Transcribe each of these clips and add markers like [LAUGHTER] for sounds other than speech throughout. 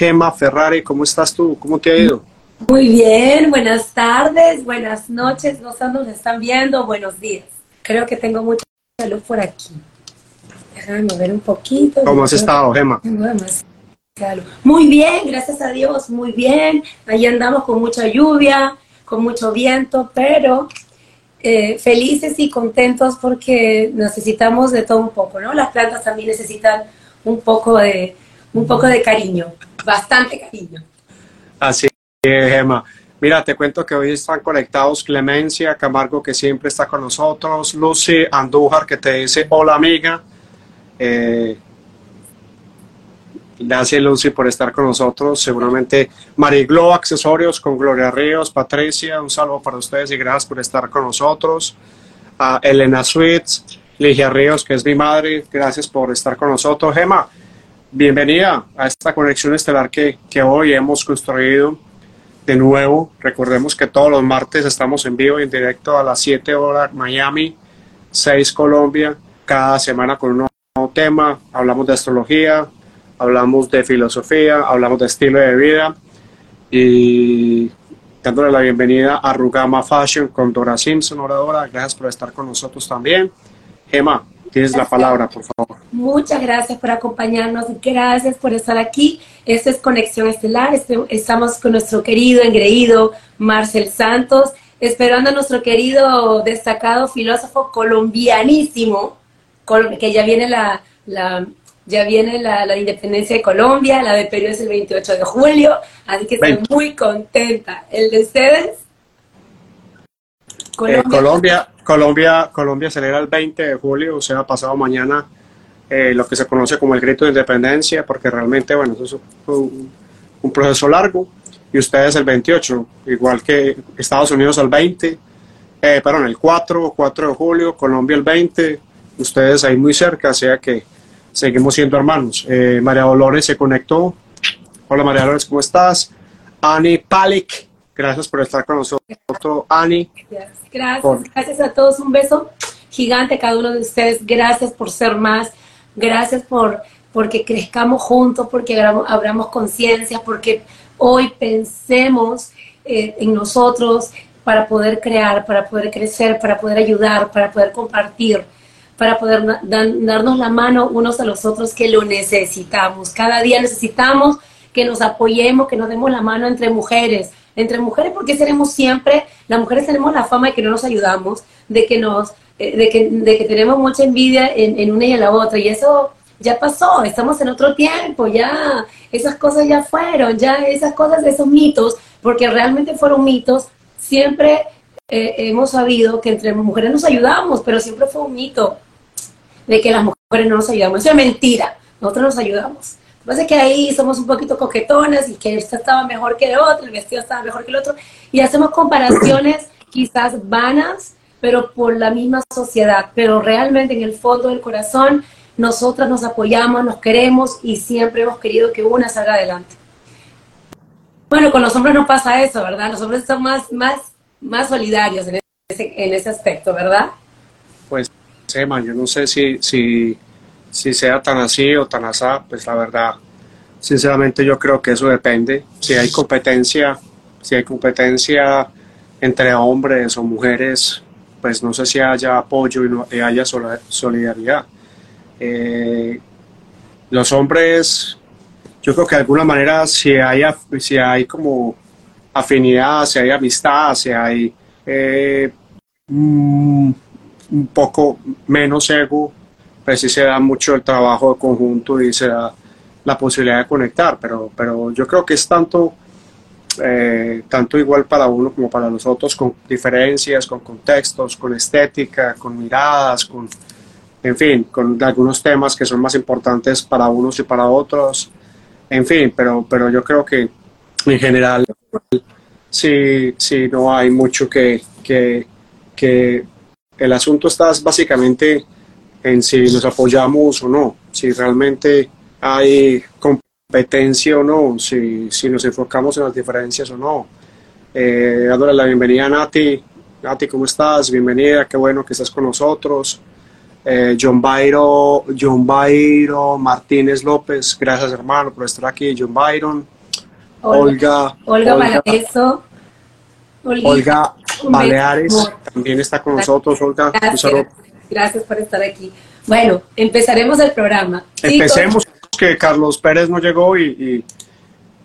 Gemma Ferrari, ¿cómo estás tú? ¿Cómo te ha ido? Muy bien, buenas tardes, buenas noches, no sé nos están viendo, buenos días. Creo que tengo mucha salud por aquí. Déjame mover un poquito. ¿Cómo has estado, Gemma? Muy bien, gracias a Dios, muy bien. Ahí andamos con mucha lluvia, con mucho viento, pero eh, felices y contentos porque necesitamos de todo un poco, ¿no? Las plantas también necesitan un poco de, un poco de cariño, bastante cariño. Así es, Gemma. Mira, te cuento que hoy están conectados Clemencia Camargo, que siempre está con nosotros, Lucy Andújar, que te dice hola amiga. Eh, Gracias Lucy por estar con nosotros. Seguramente Mariglo Accesorios con Gloria Ríos, Patricia, un saludo para ustedes y gracias por estar con nosotros. Elena Sweets, Ligia Ríos, que es mi madre, gracias por estar con nosotros. Gema, bienvenida a esta conexión estelar que, hoy hemos construido de nuevo. Recordemos que todos los martes estamos en vivo y en directo a las 7 horas Miami, 6 Colombia, cada semana con un nuevo tema. Hablamos de astrología, hablamos de filosofía, hablamos de estilo de vida y dándole la bienvenida a Rugama Fashion con Dora Simpson, oradora. Gracias por estar con nosotros también. Gemma, tienes la palabra, por favor. Muchas gracias por acompañarnos, gracias por estar aquí. Esta es Conexión Estelar, este, estamos con nuestro querido, engreído Marcel Santos, esperando a nuestro querido, destacado filósofo colombianísimo, que ya viene la, la ya viene la, independencia de Colombia, la de Perú es el 28 de julio, así que estoy muy contenta. ¿El de ustedes? Colombia. Eh, Colombia, Colombia, Colombia celebra el 20 de julio, o sea, pasado mañana, eh, lo que se conoce como el grito de independencia, porque realmente, bueno, eso es un, proceso largo, y ustedes el 28, igual que Estados Unidos el 20, eh, perdón, el 4, 4 de julio, Colombia el 20, ustedes ahí muy cerca, o sea que seguimos siendo hermanos. Eh, María Dolores se conectó. Hola María Dolores, ¿cómo estás? Ani Palik, gracias por estar con nosotros. Ani. Gracias, gracias a todos. Un beso gigante a cada uno de ustedes. Gracias por ser más. Gracias por porque crezcamos juntos, porque abramos conciencia, porque hoy pensemos eh, en nosotros para poder crear, para poder crecer, para poder ayudar, para poder compartir para poder darnos la mano unos a los otros que lo necesitamos. Cada día necesitamos que nos apoyemos, que nos demos la mano entre mujeres, entre mujeres porque seremos siempre, las mujeres tenemos la fama de que no nos ayudamos, de que nos, eh, de que, de que tenemos mucha envidia en, en una y en la otra, y eso ya pasó, estamos en otro tiempo, ya esas cosas ya fueron, ya esas cosas, esos mitos, porque realmente fueron mitos, siempre eh, hemos sabido que entre mujeres nos ayudamos, pero siempre fue un mito de que las mujeres no nos ayudamos. Eso es mentira, nosotros nos ayudamos. Pasa que ahí somos un poquito coquetonas y que esta estaba mejor que el otro, el vestido estaba mejor que el otro, y hacemos comparaciones [CLEARS THROAT] quizás vanas, pero por la misma sociedad. Pero realmente en el fondo del corazón, nosotras nos apoyamos, nos queremos y siempre hemos querido que una salga adelante. Bueno, con los hombres no pasa eso, ¿verdad? Los hombres son más, más, más solidarios en ese, en ese aspecto, ¿verdad? Pues yo no sé si, si, si sea tan así o tan asá, pues la verdad, sinceramente yo creo que eso depende. Si hay competencia, si hay competencia entre hombres o mujeres, pues no sé si haya apoyo y, no, haya solidaridad. Eh, los hombres, yo creo que de alguna manera si hay, si hay como afinidad, si hay amistad, si hay eh, mm, un poco menos ego, pues sí se da mucho el trabajo de conjunto y se da la posibilidad de conectar, pero, pero yo creo que es tanto, eh, tanto igual para uno como para los otros, con diferencias, con contextos, con estética, con miradas, con, en fin, con algunos temas que son más importantes para unos y para otros, en fin, pero, pero yo creo que en general sí, sí no hay mucho que, que, que el asunto está básicamente en si nos apoyamos o no, si realmente hay competencia o no, si, si nos enfocamos en las diferencias o no. Eh, dándole la bienvenida a Nati. Nati, ¿cómo estás? Bienvenida, qué bueno que estás con nosotros. Eh, John Byron, John Byron Martínez López, gracias hermano por estar aquí. John Byron, Olga, Olga, Olga Olga, Baleares también está con nosotros. Olga, gracias, gracias por estar aquí. Bueno, empezaremos el programa. Empecemos, que Carlos Pérez no llegó y,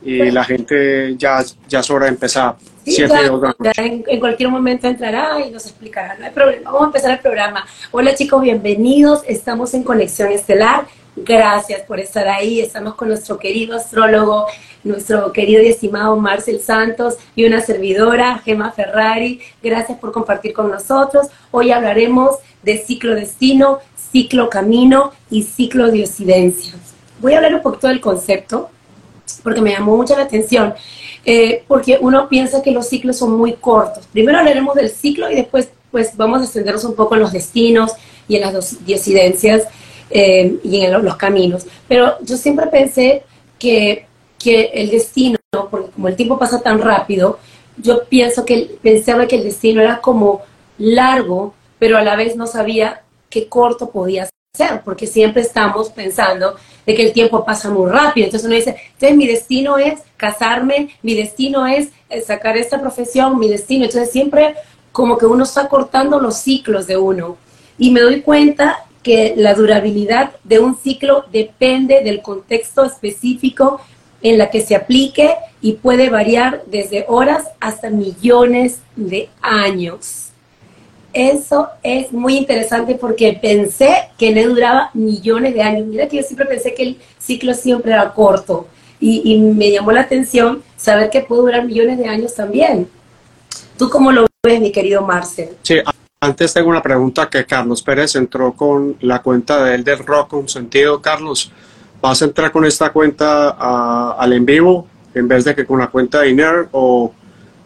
y, la gente ya, ya es hora de empezar. en, cualquier momento entrará y nos explicará, no hay problema. Vamos a empezar el programa. Hola chicos, bienvenidos. Estamos en Conexión Estelar. Gracias por estar ahí. Estamos con nuestro querido astrólogo, nuestro querido y estimado Marcel Santos y una servidora, Gema Ferrari. Gracias por compartir con nosotros. Hoy hablaremos de ciclo destino, ciclo camino y ciclo de ocidencia. Voy a hablar un poquito del concepto porque me llamó mucho la atención, eh, porque uno piensa que los ciclos son muy cortos. Primero hablaremos del ciclo y después pues vamos a extendernos un poco en los destinos y en las disidencias eh, y en los caminos. Pero yo siempre pensé que, que el destino, porque como el tiempo pasa tan rápido, yo pienso que pensaba que el destino era como largo, pero a la vez no sabía qué corto podía ser, porque siempre estamos pensando de que el tiempo pasa muy rápido. Entonces uno dice, entonces mi destino es casarme, mi destino es eh, sacar esta profesión, mi destino. Entonces siempre como que uno está cortando los ciclos de uno. Y me doy cuenta que la durabilidad de un ciclo depende del contexto específico en la que se aplique y puede variar desde horas hasta millones de años. Eso es muy interesante porque pensé que le duraba millones de años. Mira que yo siempre pensé que el ciclo siempre era corto y, me llamó la atención saber que puede durar millones de años también. ¿Tú cómo lo ves, mi querido Marcel? Sí, antes tengo una pregunta que Carlos Pérez entró con la cuenta de él del rock con sentido. Carlos, ¿vas a entrar con esta cuenta al en vivo en vez de que con la cuenta de INER o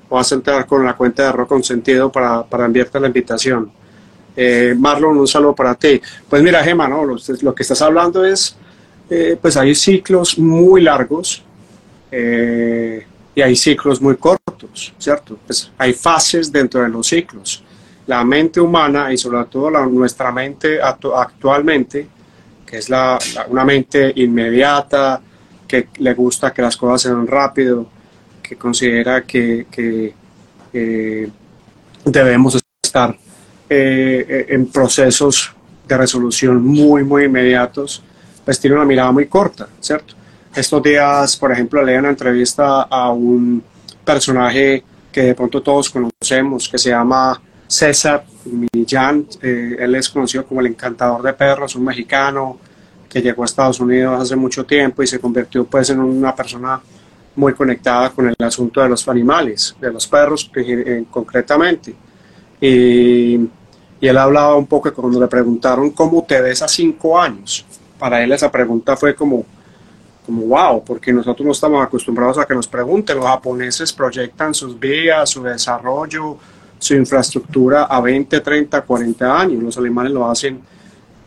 vas a entrar con la cuenta de Rock Consentido para, para enviarte la invitación. Eh, Marlon, un saludo para ti. Pues mira, Gema, ¿no? lo, que estás hablando es, eh, pues hay ciclos muy largos eh, y hay ciclos muy cortos, ¿cierto? Pues hay fases dentro de los ciclos. La mente humana y sobre todo nuestra mente actualmente, que es la, una mente inmediata, que le gusta que las cosas sean rápido, que considera que, debemos estar eh, en procesos de resolución muy, muy inmediatos, pues tiene una mirada muy corta, ¿cierto? Estos días, por ejemplo, leí una entrevista a un personaje que de pronto todos conocemos, que se llama César Millán. Eh, él es conocido como el encantador de perros, un mexicano que llegó a Estados Unidos hace mucho tiempo y se convirtió pues en una persona muy conectada con el asunto de los animales, de los perros concretamente. Y, él hablaba un poco cuando le preguntaron cómo te ves a cinco años. Para él esa pregunta fue como, como wow, porque nosotros no estamos acostumbrados a que nos pregunten. Los japoneses proyectan sus vías, su desarrollo, su infraestructura a 20, 30, 40 años. Los alemanes lo hacen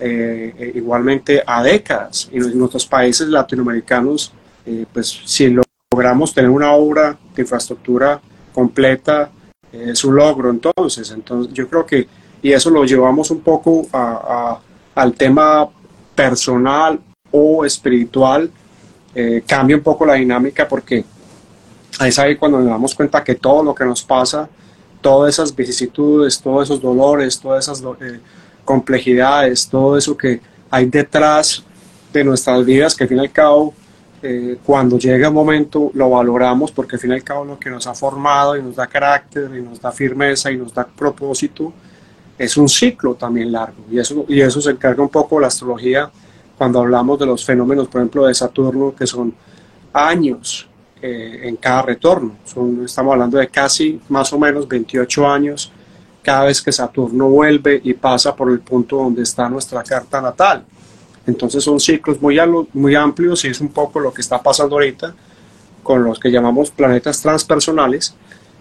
eh, eh, igualmente a décadas. Y en nuestros países latinoamericanos, eh, pues si lo logramos tener una obra de infraestructura completa, eh, es un logro entonces. Entonces yo creo que, y eso lo llevamos un poco a, al tema personal o espiritual, eh, cambia un poco la dinámica porque es ahí cuando nos damos cuenta que todo lo que nos pasa, todas esas vicisitudes, todos esos dolores, todas esas eh, complejidades, todo eso que hay detrás de nuestras vidas, que al fin y al cabo eh, cuando llega el momento lo valoramos porque al fin y al cabo lo que nos ha formado y nos da carácter y nos da firmeza y nos da propósito es un ciclo también largo y eso, y eso se encarga un poco la astrología cuando hablamos de los fenómenos, por ejemplo, de Saturno, que son años eh, en cada retorno. Son, estamos hablando de casi más o menos 28 años cada vez que Saturno vuelve y pasa por el punto donde está nuestra carta natal. Entonces son ciclos muy, amplios y es un poco lo que está pasando ahorita con los que llamamos planetas transpersonales,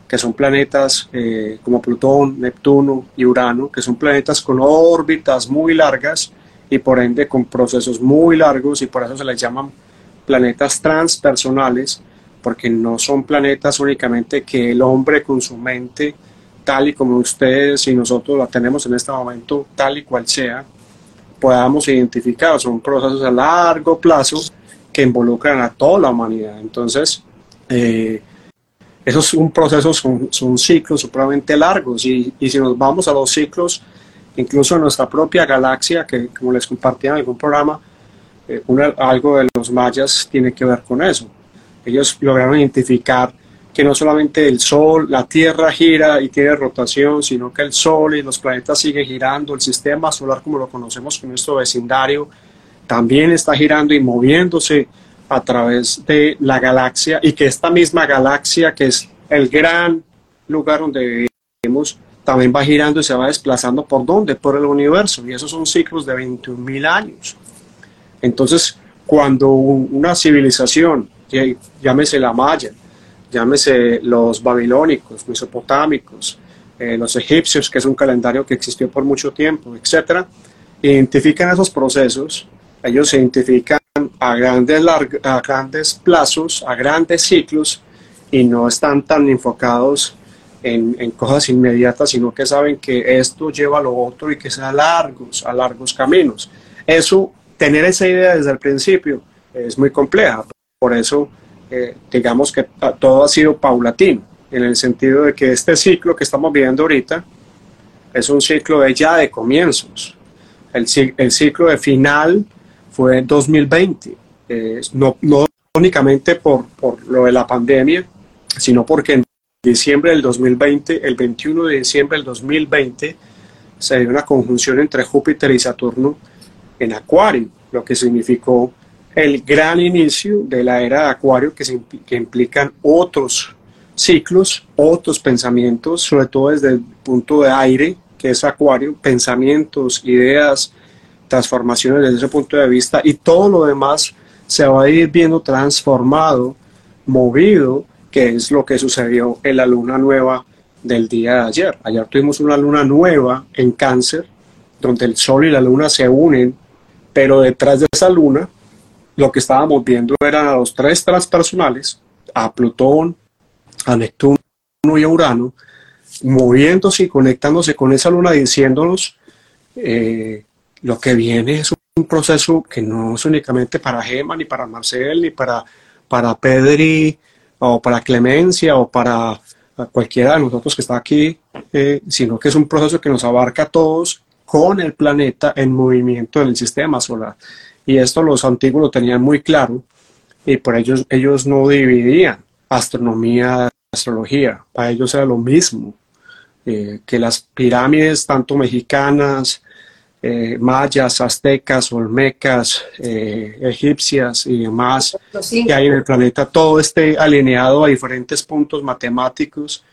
que son planetas eh, como Plutón, Neptuno y Urano, que son planetas con órbitas muy largas y por ende con procesos muy largos y por eso se les llaman planetas transpersonales, porque no son planetas únicamente que el hombre con su mente, tal y como ustedes y nosotros la tenemos en este momento, tal y cual sea, podamos identificar. Son procesos a largo plazo que involucran a toda la humanidad. Entonces, eh, esos son procesos, son, ciclos supremamente largos y, y, si nos vamos a los ciclos, incluso en nuestra propia galaxia, que como les compartí en algún programa, eh, algo de los mayas tiene que ver con eso. Ellos lograron identificar que no solamente el Sol, la Tierra gira y tiene rotación, sino que el Sol y los planetas siguen girando, el sistema solar como lo conocemos con nuestro vecindario también está girando y moviéndose a través de la galaxia y que esta misma galaxia, que es el gran lugar donde vivimos, también va girando y se va desplazando por dónde? Por el universo. Y esos son ciclos de 21.000 años. Entonces, cuando una civilización, llámese la Maya, llámese los babilónicos, mesopotámicos, eh, los egipcios, que es un calendario que existió por mucho tiempo, etcétera, identifican esos procesos, ellos identifican a grandes, a grandes plazos, a grandes ciclos, y no están tan enfocados en, en, cosas inmediatas, sino que saben que esto lleva a lo otro y que sea largos, a largos caminos. Eso, tener esa idea desde el principio es muy compleja. Por eso eh, digamos que todo ha sido paulatino, en el sentido de que este ciclo que estamos viviendo ahorita es un ciclo de ya de comienzos. El, ciclo de final fue en 2020, eh, no, no, únicamente por, por lo de la pandemia, sino porque en diciembre del 2020, el 21 de diciembre del 2020, se dio una conjunción entre Júpiter y Saturno en Acuario, lo que significó el gran inicio de la era de Acuario que, que implican otros ciclos, otros pensamientos, sobre todo desde el punto de aire, que es Acuario, pensamientos, ideas, transformaciones desde ese punto de vista y todo lo demás se va a ir viendo transformado, movido, que es lo que sucedió en la luna nueva del día de ayer. Ayer tuvimos una luna nueva en cáncer, donde el sol y la luna se unen, pero detrás de esa luna lo que estábamos viendo eran a los tres transpersonales, a Plutón, a Neptuno y a Urano, moviéndose y conectándose con esa luna, diciéndonos eh, lo que viene es un proceso que no es únicamente para Gema, ni para Marcel, ni para, para Pedri, o para Clemencia, o para cualquiera de nosotros que está aquí, eh, sino que es un proceso que nos abarca a todos con el planeta en movimiento en el sistema solar. Y esto los antiguos lo tenían muy claro y por ellos ellos no dividían astronomía astrología. Para ellos era lo mismo eh, que las pirámides, tanto mexicanas, eh, mayas, aztecas, olmecas, eh, egipcias y demás que hay en el planeta, todo esté alineado a diferentes puntos matemáticos.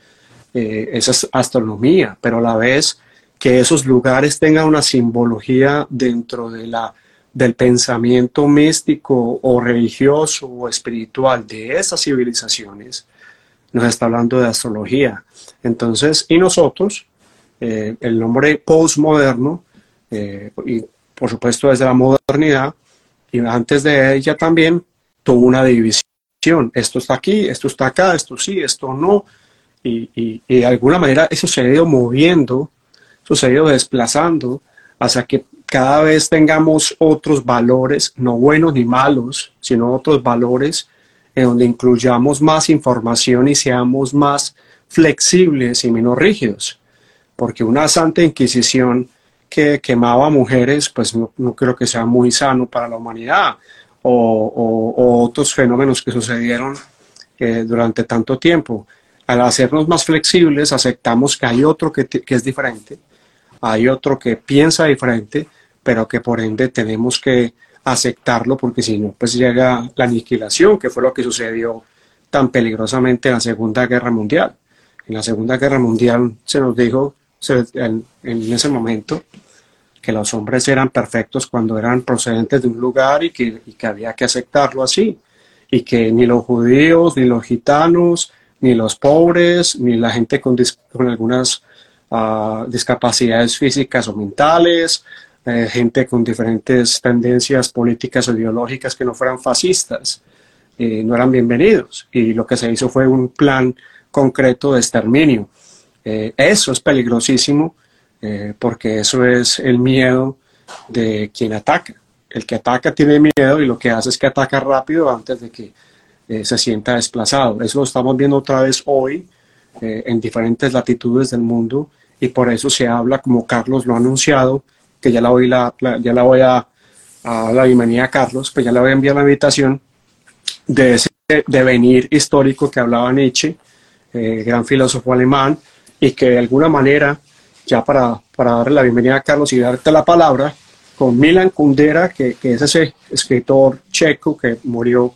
esa es astronomía, pero a la vez que esos lugares tengan una simbología dentro de la del pensamiento místico o religioso o espiritual de esas civilizaciones, nos está hablando de astrología. Entonces, y nosotros, eh, el nombre postmoderno, eh, y por supuesto desde la modernidad, y antes de ella también, tuvo una división. Esto está aquí, esto está acá, esto sí, esto no. Y, y, y de alguna manera eso se ha ido moviendo, eso se ha ido desplazando hasta que cada vez tengamos otros valores, no buenos ni malos, sino otros valores en donde incluyamos más información y seamos más flexibles y menos rígidos. Porque una santa inquisición que quemaba mujeres, pues no, creo que sea muy sano para la humanidad. O, otros fenómenos que sucedieron eh, durante tanto tiempo. Al hacernos más flexibles, aceptamos que hay otro que, que es diferente, hay otro que piensa diferente pero que por ende tenemos que aceptarlo porque si no, pues llega la aniquilación, que fue lo que sucedió tan peligrosamente en la Segunda Guerra Mundial. En la Segunda Guerra Mundial se nos dijo en, ese momento que los hombres eran perfectos cuando eran procedentes de un lugar y que, había que aceptarlo así, y que ni los judíos, ni los gitanos, ni los pobres, ni la gente con, con algunas ah, discapacidades físicas o mentales, eh, gente con diferentes tendencias políticas o ideológicas que no fueran fascistas, eh, no eran bienvenidos. Y lo que se hizo fue un plan concreto de exterminio. Eh, eso es peligrosísimo porque eso es el miedo de quien ataca. El que ataca tiene miedo y lo que hace es que ataca rápido antes de que eh, se sienta desplazado. Eso lo estamos viendo otra vez hoy eh, en diferentes latitudes del mundo y por eso se habla, como Carlos lo ha anunciado, que ya la voy, la, ya la voy a, a la bienvenida a Carlos, pues ya le voy a enviar la invitación de ese devenir histórico que hablaba Nietzsche, eh, gran filósofo alemán, y que de alguna manera, ya para, para darle la bienvenida a Carlos y darte la palabra, con Milan Kundera, que, que es ese escritor checo que murió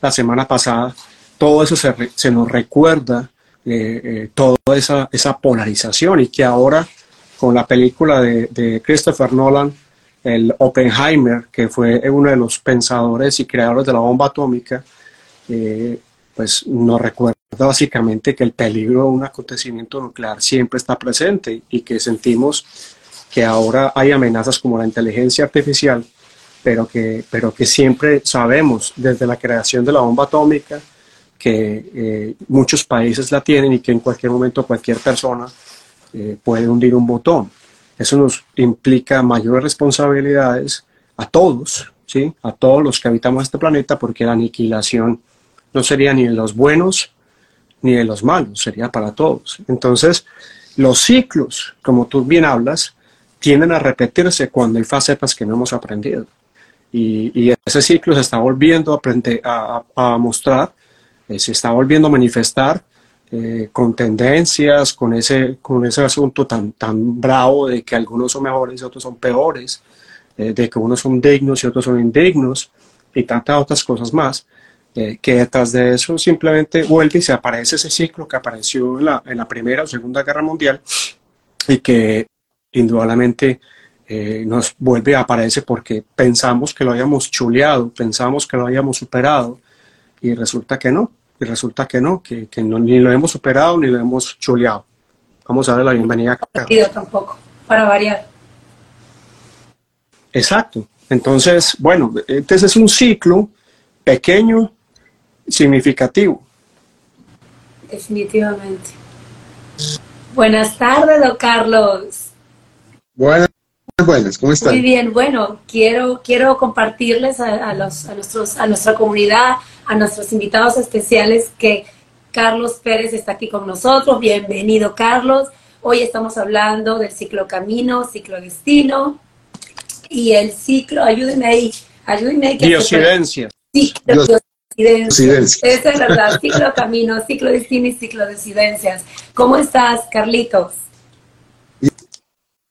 la semana pasada, todo eso se, se nos recuerda, eh, eh, toda esa, esa polarización y que ahora con la película de, Christopher Nolan, el Oppenheimer, que fue uno de los pensadores y creadores de la bomba atómica, eh, pues nos recuerda básicamente que el peligro de un acontecimiento nuclear siempre está presente y que sentimos que ahora hay amenazas como la inteligencia artificial, pero que, pero que siempre sabemos desde la creación de la bomba atómica que eh, muchos países la tienen y que en cualquier momento cualquier persona eh, puede hundir un botón. Eso nos implica mayores responsabilidades a todos, ¿sí? a todos los que habitamos este planeta, porque la aniquilación no sería ni de los buenos ni de los malos, sería para todos. Entonces, los ciclos, como tú bien hablas, tienden a repetirse cuando hay facetas que no hemos aprendido. Y, ese ciclo se está volviendo a, mostrar, eh, se está volviendo a manifestar eh, con tendencias, con ese, con ese asunto tan, tan bravo de que algunos son mejores y otros son peores, eh, de que unos son dignos y otros son indignos, y tantas otras cosas más, eh, que detrás de eso simplemente vuelve y se aparece ese ciclo que apareció en la, en la Primera o Segunda Guerra Mundial y que indudablemente nos vuelve a aparecer porque pensamos que lo habíamos chuleado, pensamos que lo habíamos superado y resulta que no, y resulta que no, que, que no, ni lo hemos superado ni lo hemos chuleado. Vamos a darle la bienvenida a tampoco, para variar. Exacto. Entonces, bueno, este es un ciclo pequeño, significativo. Definitivamente. Buenas tardes, don Carlos. Buenas, buenas, ¿cómo están? Muy bien, bueno, quiero, quiero compartirles a, los, a, nuestros, a nuestra comunidad a nuestros invitados especiales que Carlos Pérez está aquí con nosotros. Bienvenido, Carlos. Hoy estamos hablando del ciclo camino, ciclo destino y el ciclo, ayúdenme ahí, ayúdenme ahí. Diosidencia. Ciclo Esa es verdad, ciclo camino, ciclo destino y ciclo decidencias. ¿Cómo estás, Carlitos?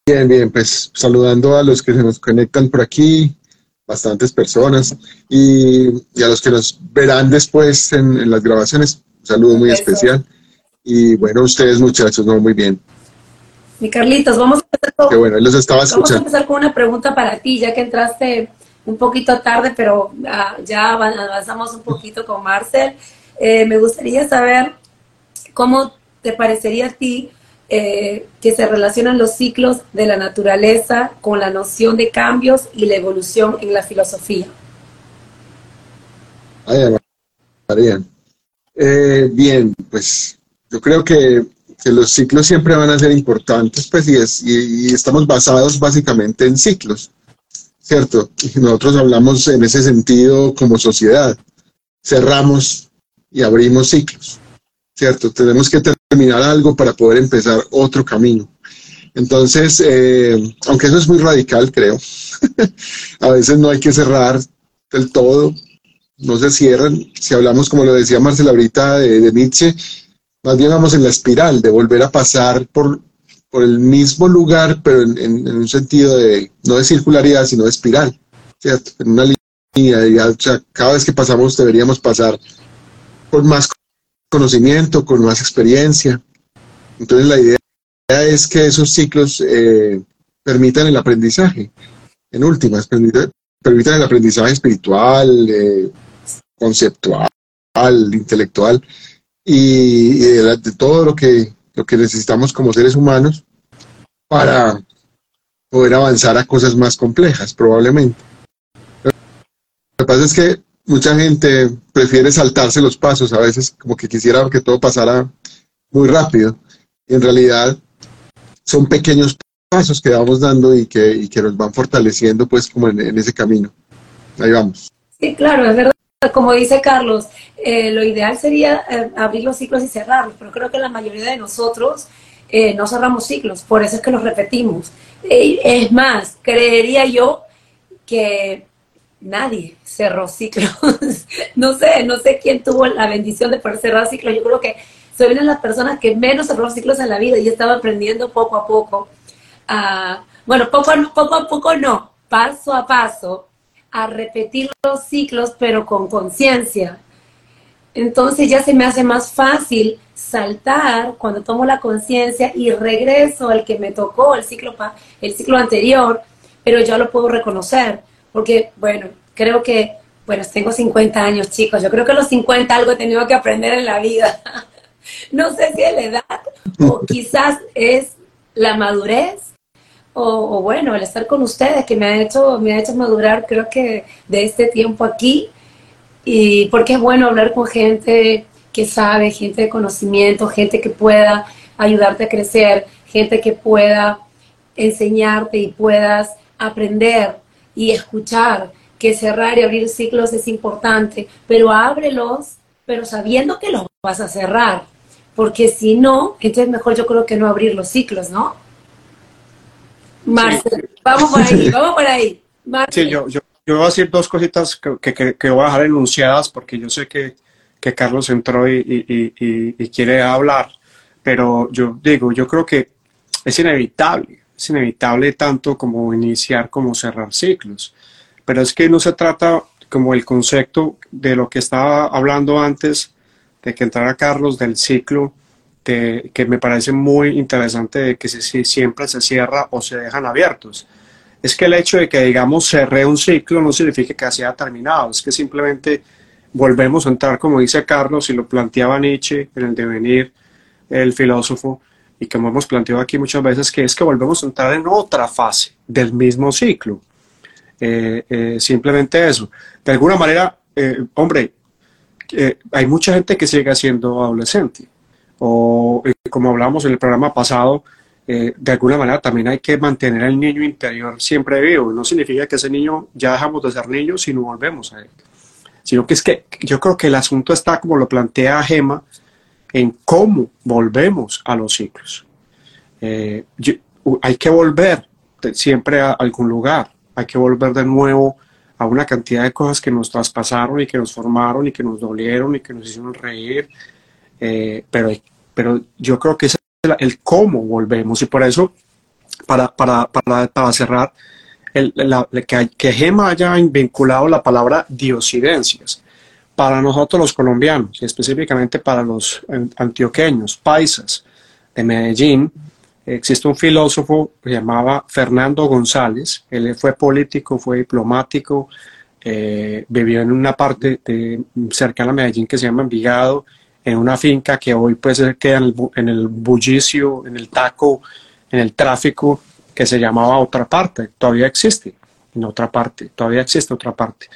Bien, bien, pues saludando a los que se nos conectan por aquí, bastantes personas y, a los que nos verán después en, las grabaciones, un saludo muy especial. Y bueno, ustedes muchachos, no, muy bien. Mi Carlitos, vamos a empezar con, bueno, los estaba. Vamos a empezar con una pregunta para ti, ya que entraste un poquito tarde, pero ah, ya avanzamos un poquito con Marcel. Eh, me gustaría saber cómo te parecería a ti eh, que se relacionan los ciclos de la naturaleza con la noción de cambios y la evolución en la filosofía. Eh, bien, pues yo creo que, los ciclos siempre van a ser importantes, pues, y, y, estamos basados básicamente en ciclos, ¿cierto? Y nosotros hablamos en ese sentido como sociedad. Cerramos y abrimos ciclos. ¿Cierto? Tenemos que terminar algo para poder empezar otro camino. Entonces, eh, aunque eso es muy radical, creo, [LAUGHS] a veces no hay que cerrar del todo, no se cierran. Si hablamos, como lo decía Marcela ahorita, de, Nietzsche, más bien vamos en la espiral, de volver a pasar por, por el mismo lugar, pero en, un sentido de, no de circularidad, sino de espiral, ¿cierto? En una línea, sea, cada vez que pasamos deberíamos pasar por más conocimiento, con más experiencia. Entonces la idea es que esos ciclos eh, permitan el aprendizaje, en últimas, permitan, el aprendizaje espiritual, eh, conceptual, intelectual y, de, todo lo que, lo que necesitamos como seres humanos para poder avanzar a cosas más complejas, probablemente. Lo que pasa es que mucha gente prefiere saltarse los pasos, a veces como que quisiera que todo pasara muy rápido. en realidad son pequeños pasos que vamos dando y que, que nos van fortaleciendo pues como en, ese camino. Ahí vamos. Sí, claro, es verdad. Como dice Carlos, eh, lo ideal sería eh, abrir los ciclos y cerrarlos, pero creo que la mayoría de nosotros eh, no cerramos ciclos, por eso es que los repetimos. es más, creería yo que nadie cerró ciclos. [LAUGHS] no sé, no sé quién tuvo la bendición de poder cerrar ciclos. Yo creo que soy una de las personas que menos cerró ciclos en la vida y estaba aprendiendo poco a poco. bueno, poco, poco a poco no, paso a paso, a repetir los ciclos, pero con conciencia. Entonces ya se me hace más fácil saltar cuando tomo la conciencia y regreso al que me tocó el ciclo, el ciclo anterior, pero ya lo puedo reconocer porque, bueno, creo que, bueno, tengo 50 años, chicos, yo creo que a los 50 algo he tenido que aprender en la vida. [LAUGHS] no sé si es la edad o [LAUGHS] quizás es la madurez o, bueno, el estar con ustedes que me ha hecho, me ha hecho madurar creo que de este tiempo aquí. Y porque es bueno hablar con gente que sabe, gente de conocimiento, gente que pueda ayudarte a crecer, gente que pueda enseñarte y puedas aprender y escuchar que cerrar y abrir ciclos es importante, pero ábrelos, pero sabiendo que los vas a cerrar, porque si no, entonces mejor yo creo que no abrir los ciclos, ¿no? Marcel, vamos por ahí, vamos por ahí. Sí, yo, yo, voy a decir dos cositas que, que, voy a dejar enunciadas porque yo sé que, que Carlos entró y, y, y quiere hablar, pero yo digo, yo creo que es inevitable es inevitable tanto como iniciar como cerrar ciclos. Pero es que no se trata como el concepto de lo que estaba hablando antes de que entrara Carlos del ciclo, que me parece muy interesante de que si, siempre se cierra o se dejan abiertos. Es que el hecho de que digamos cerré un ciclo no significa que haya terminado, es que simplemente volvemos a entrar, como dice Carlos, y lo planteaba Nietzsche en el devenir, el filósofo, y como hemos planteado aquí muchas veces, que es que volvemos a entrar en otra fase del mismo ciclo. Eh, eh, simplemente eso. De alguna manera, eh, hombre, hay mucha gente que sigue siendo adolescente. O como hablamos en el programa pasado, de alguna manera también hay que mantener el niño interior siempre vivo. No significa que ese niño ya dejamos de ser niños si no volvemos a él. Sino que es que yo creo que el asunto está como lo plantea Gema, en cómo volvemos a los ciclos. Eh, hay que volver siempre a algún lugar, hay que volver de nuevo a una cantidad de cosas que nos traspasaron y que nos formaron y que nos dolieron y que nos hicieron reír, eh, pero, pero yo creo que es el, cómo volvemos. Y por eso, para, para, para, cerrar, que, que Gema haya vinculado la palabra diosidencias para nosotros los colombianos y específicamente para los antioqueños, paisas de Medellín, existe un filósofo que se llamaba Fernando González. Él fue político, fue diplomático, eh, vivió en una parte de, cercana a Medellín que se llama Envigado, en una finca que hoy pues queda en el, en el bullicio, en el taco, en el tráfico, que se llamaba Otra Parte. Todavía existe, en otra parte, todavía existe otra parte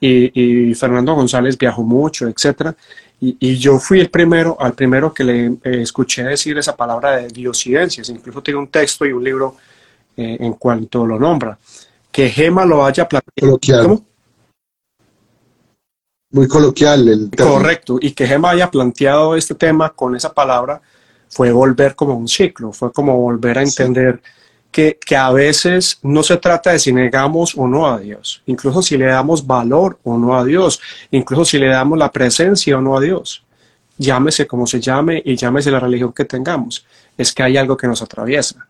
y, Fernando González viajó mucho, etcétera. Y, yo fui el primero, al primero que le eh, escuché decir esa palabra de diosidencias. Incluso tiene un texto y un libro eh, en cuanto lo nombra. Que Gema lo haya planteado. Muy coloquial. El Correcto. Y que Gema haya planteado este tema con esa palabra fue volver como un ciclo, fue como volver a entender que, a veces no se trata de si negamos o no a Dios, incluso si le damos valor o no a Dios, incluso si le damos la presencia o no a Dios. Llámese como se llame y llámese la religión que tengamos. Es que hay algo que nos atraviesa,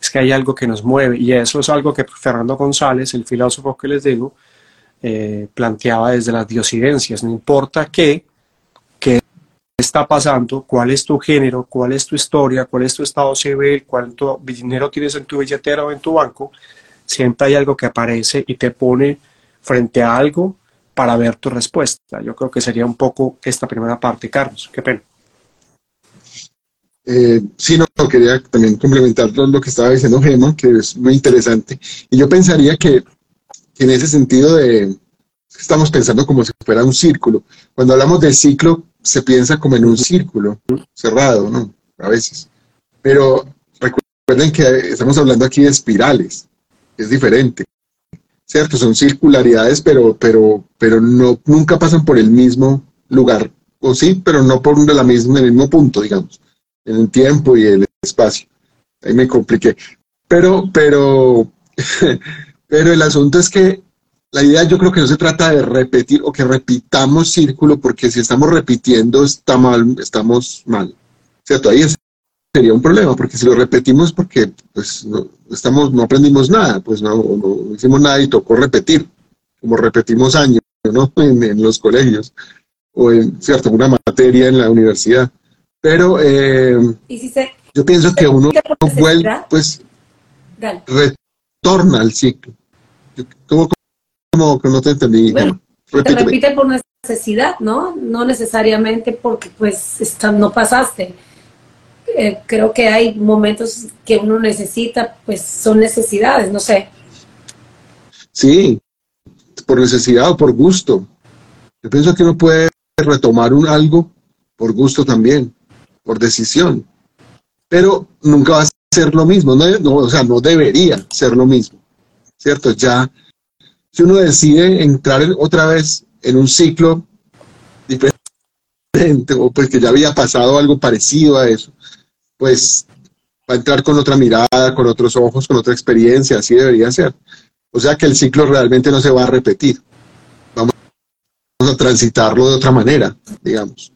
es que hay algo que nos mueve y eso es algo que Fernando González, el filósofo que les digo, eh, planteaba desde las diosidencias. No importa qué, está pasando, cuál es tu género, cuál es tu historia, cuál es tu estado civil, cuánto dinero tienes en tu billetera o en tu banco, siempre hay algo que aparece y te pone frente a algo para ver tu respuesta. Yo creo que sería un poco esta primera parte, Carlos. Qué pena. Eh, sí, no, quería también complementar lo que estaba diciendo Gemma, que es muy interesante. Y yo pensaría que en ese sentido de, estamos pensando como si fuera un círculo. Cuando hablamos de ciclo, se piensa como en un círculo cerrado, ¿no? A veces. Pero recuerden que estamos hablando aquí de espirales, es diferente. ¿Cierto? Son circularidades, pero, pero, pero no, nunca pasan por el mismo lugar. O sí, pero no por la el mismo punto, digamos, en el tiempo y el espacio. Ahí me compliqué. Pero, pero, [LAUGHS] pero el asunto es que la idea yo creo que no se trata de repetir o que repitamos círculo, porque si estamos repitiendo está mal, estamos mal. ¿Cierto? Ahí sería un problema, porque si lo repetimos porque pues no, estamos, no aprendimos nada, pues no, no hicimos nada y tocó repetir, como repetimos años, ¿no? [LAUGHS] En, los colegios, o en, ¿cierto? Una materia en la universidad. Pero eh, yo pienso que uno vuelve, pues, retorna al ciclo. Que no te entendí. Bueno, te repite por necesidad, ¿no? No necesariamente porque pues no pasaste. Eh, creo que hay momentos que uno necesita, pues son necesidades, no sé. Sí, por necesidad o por gusto. Yo pienso que uno puede retomar un algo por gusto también, por decisión, pero nunca va a ser lo mismo, no, o sea, no debería ser lo mismo, ¿cierto? Ya si uno decide entrar otra vez en un ciclo diferente, o pues que ya había pasado algo parecido a eso, pues va a entrar con otra mirada, con otros ojos, con otra experiencia, así debería ser. O sea que el ciclo realmente no se va a repetir. Vamos a transitarlo de otra manera, digamos.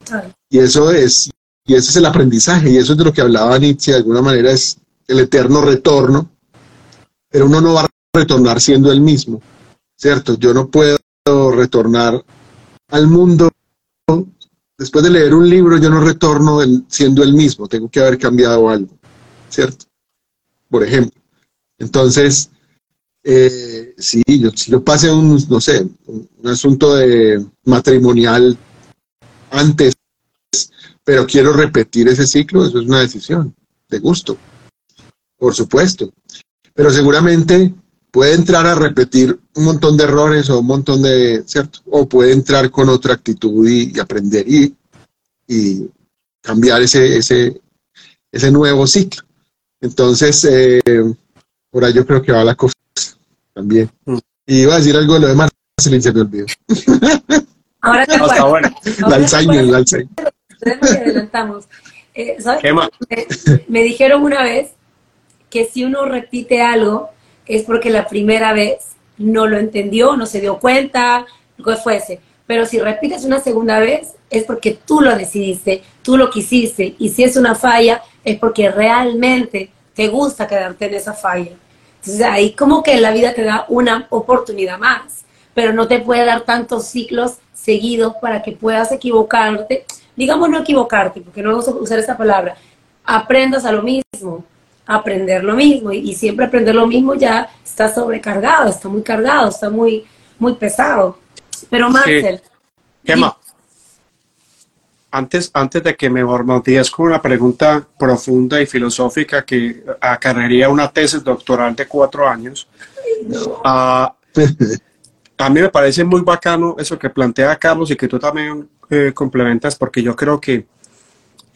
Y eso es, y ese es el aprendizaje, y eso es de lo que hablaba Nietzsche, de alguna manera es el eterno retorno, pero uno no va a retornar siendo el mismo. ¿Cierto? Yo no puedo retornar al mundo. Después de leer un libro, yo no retorno siendo el mismo, tengo que haber cambiado algo, ¿cierto? Por ejemplo. Entonces, eh, sí, yo, si yo pasé un, no sé, un, asunto de matrimonial antes, pero quiero repetir ese ciclo, eso es una decisión de gusto, por supuesto. Pero seguramente puede entrar a repetir un montón de errores o un montón de, ¿cierto? O puede entrar con otra actitud y, aprender y, y, cambiar ese, ese, ese nuevo ciclo. Entonces, eh, por ahí yo creo que va la cosa también. Mm. Y iba a decir algo de lo demás, se me olvidó. [LAUGHS] Ahora te está bueno. El Alzheimer, el Alzheimer. adelantamos. Eh, ¿sabes? Me, me dijeron una vez que si uno repite algo, es porque la primera vez no lo entendió, no se dio cuenta, lo que fuese. Pero si repites una segunda vez, es porque tú lo decidiste, tú lo quisiste. Y si es una falla, es porque realmente te gusta quedarte en esa falla. Entonces ahí como que la vida te da una oportunidad más, pero no te puede dar tantos ciclos seguidos para que puedas equivocarte. Digamos no equivocarte, porque no vamos a usar esa palabra. Aprendas a lo mismo aprender lo mismo y, siempre aprender lo mismo ya está sobrecargado, está muy cargado, está muy, muy pesado. Pero Marcel... Emma, antes, antes de que me bombardees con una pregunta profunda y filosófica que acarrearía una tesis doctoral de cuatro años, ah, a mí me parece muy bacano eso que plantea Carlos y que tú también eh, complementas porque yo creo que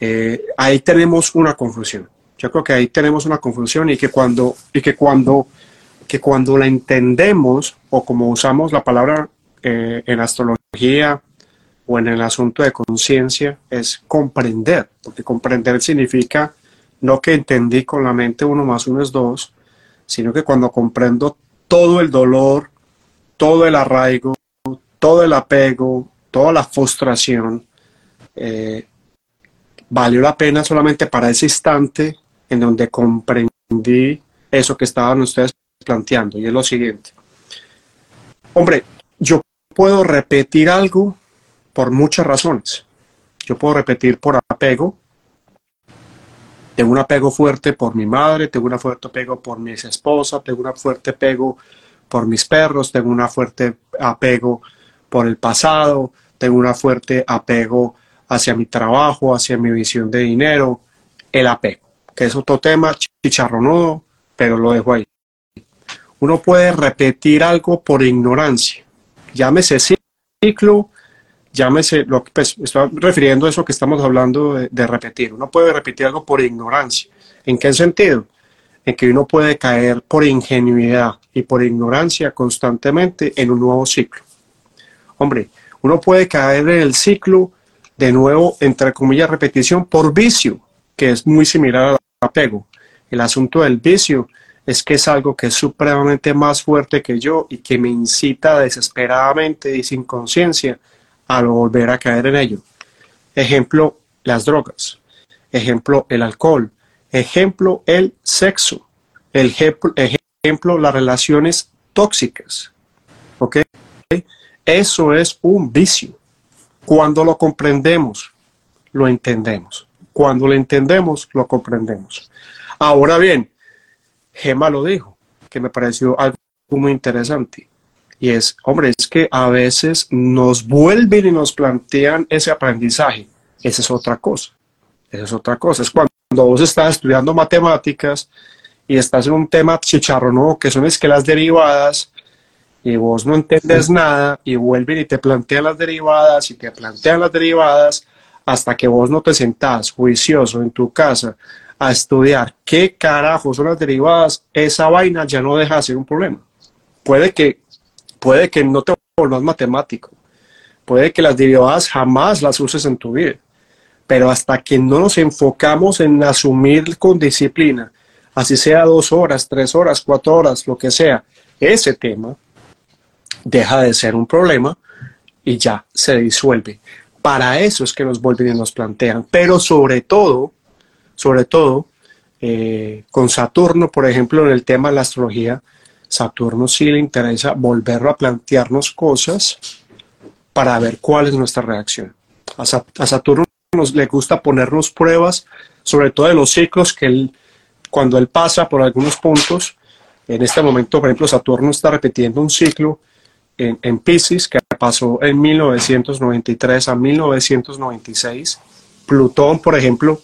eh, ahí tenemos una confusión. Yo creo que ahí tenemos una confusión y que cuando, y que cuando, que cuando la entendemos, o como usamos la palabra eh, en astrología o en el asunto de conciencia, es comprender, porque comprender significa no que entendí con la mente uno más uno es dos, sino que cuando comprendo todo el dolor, todo el arraigo, todo el apego, toda la frustración, eh, valió la pena solamente para ese instante en donde comprendí eso que estaban ustedes planteando, y es lo siguiente. Hombre, yo puedo repetir algo por muchas razones. Yo puedo repetir por apego. Tengo un apego fuerte por mi madre, tengo un fuerte apego por mi esposa, tengo un fuerte apego por mis perros, tengo un fuerte apego por el pasado, tengo un fuerte apego hacia mi trabajo, hacia mi visión de dinero, el apego que es otro tema chicharronudo, pero lo dejo ahí. Uno puede repetir algo por ignorancia. Llámese ciclo, llámese, lo que pues, estoy refiriendo a eso que estamos hablando de, repetir. Uno puede repetir algo por ignorancia. ¿En qué sentido? en que uno puede caer por ingenuidad y por ignorancia constantemente en un nuevo ciclo. Hombre, uno puede caer en el ciclo de nuevo, entre comillas, repetición por vicio, que es muy similar al apego. El asunto del vicio es que es algo que es supremamente más fuerte que yo y que me incita desesperadamente y sin conciencia a volver a caer en ello. Ejemplo, las drogas. Ejemplo, el alcohol. Ejemplo, el sexo. Ejemplo, ejemplo las relaciones tóxicas. ¿Ok? Eso es un vicio. Cuando lo comprendemos, lo entendemos. Cuando lo entendemos, lo comprendemos. Ahora bien, Gema lo dijo, que me pareció algo muy interesante. Y es, hombre, es que a veces nos vuelven y nos plantean ese aprendizaje. Esa es otra cosa. Esa es otra cosa. Es cuando vos estás estudiando matemáticas y estás en un tema chicharro, ¿no? Que son es que las derivadas y vos no entiendes nada y vuelven y te plantean las derivadas y te plantean las derivadas hasta que vos no te sentás juicioso en tu casa a estudiar qué carajo son las derivadas, esa vaina ya no deja de ser un problema. Puede que, puede que no te vuelvas matemático, puede que las derivadas jamás las uses en tu vida, pero hasta que no nos enfocamos en asumir con disciplina, así sea dos horas, tres horas, cuatro horas, lo que sea, ese tema, deja de ser un problema y ya se disuelve. Para eso es que vuelven y nos plantean, pero sobre todo, sobre todo, eh, con Saturno, por ejemplo, en el tema de la astrología, Saturno sí le interesa volverlo a plantearnos cosas para ver cuál es nuestra reacción. A, Saturno nos, le gusta ponernos pruebas, sobre todo de los ciclos que él, cuando él pasa por algunos puntos, en este momento, por ejemplo, Saturno está repitiendo un ciclo en, en Pisces que pasó en 1993 a 1996. Plutón, por ejemplo,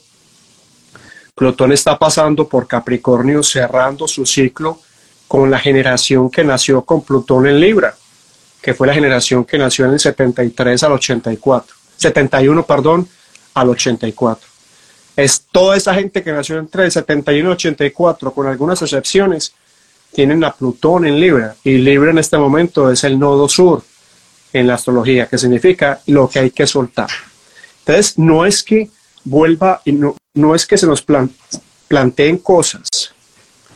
Plutón está pasando por Capricornio cerrando su ciclo con la generación que nació con Plutón en Libra, que fue la generación que nació en el 73 al 84, 71, perdón, al 84. Es toda esa gente que nació entre el 71 y el 84, con algunas excepciones, tienen a Plutón en Libra, y Libra en este momento es el nodo sur en la astrología, que significa lo que hay que soltar. Entonces, no es que vuelva, y no, no es que se nos planteen cosas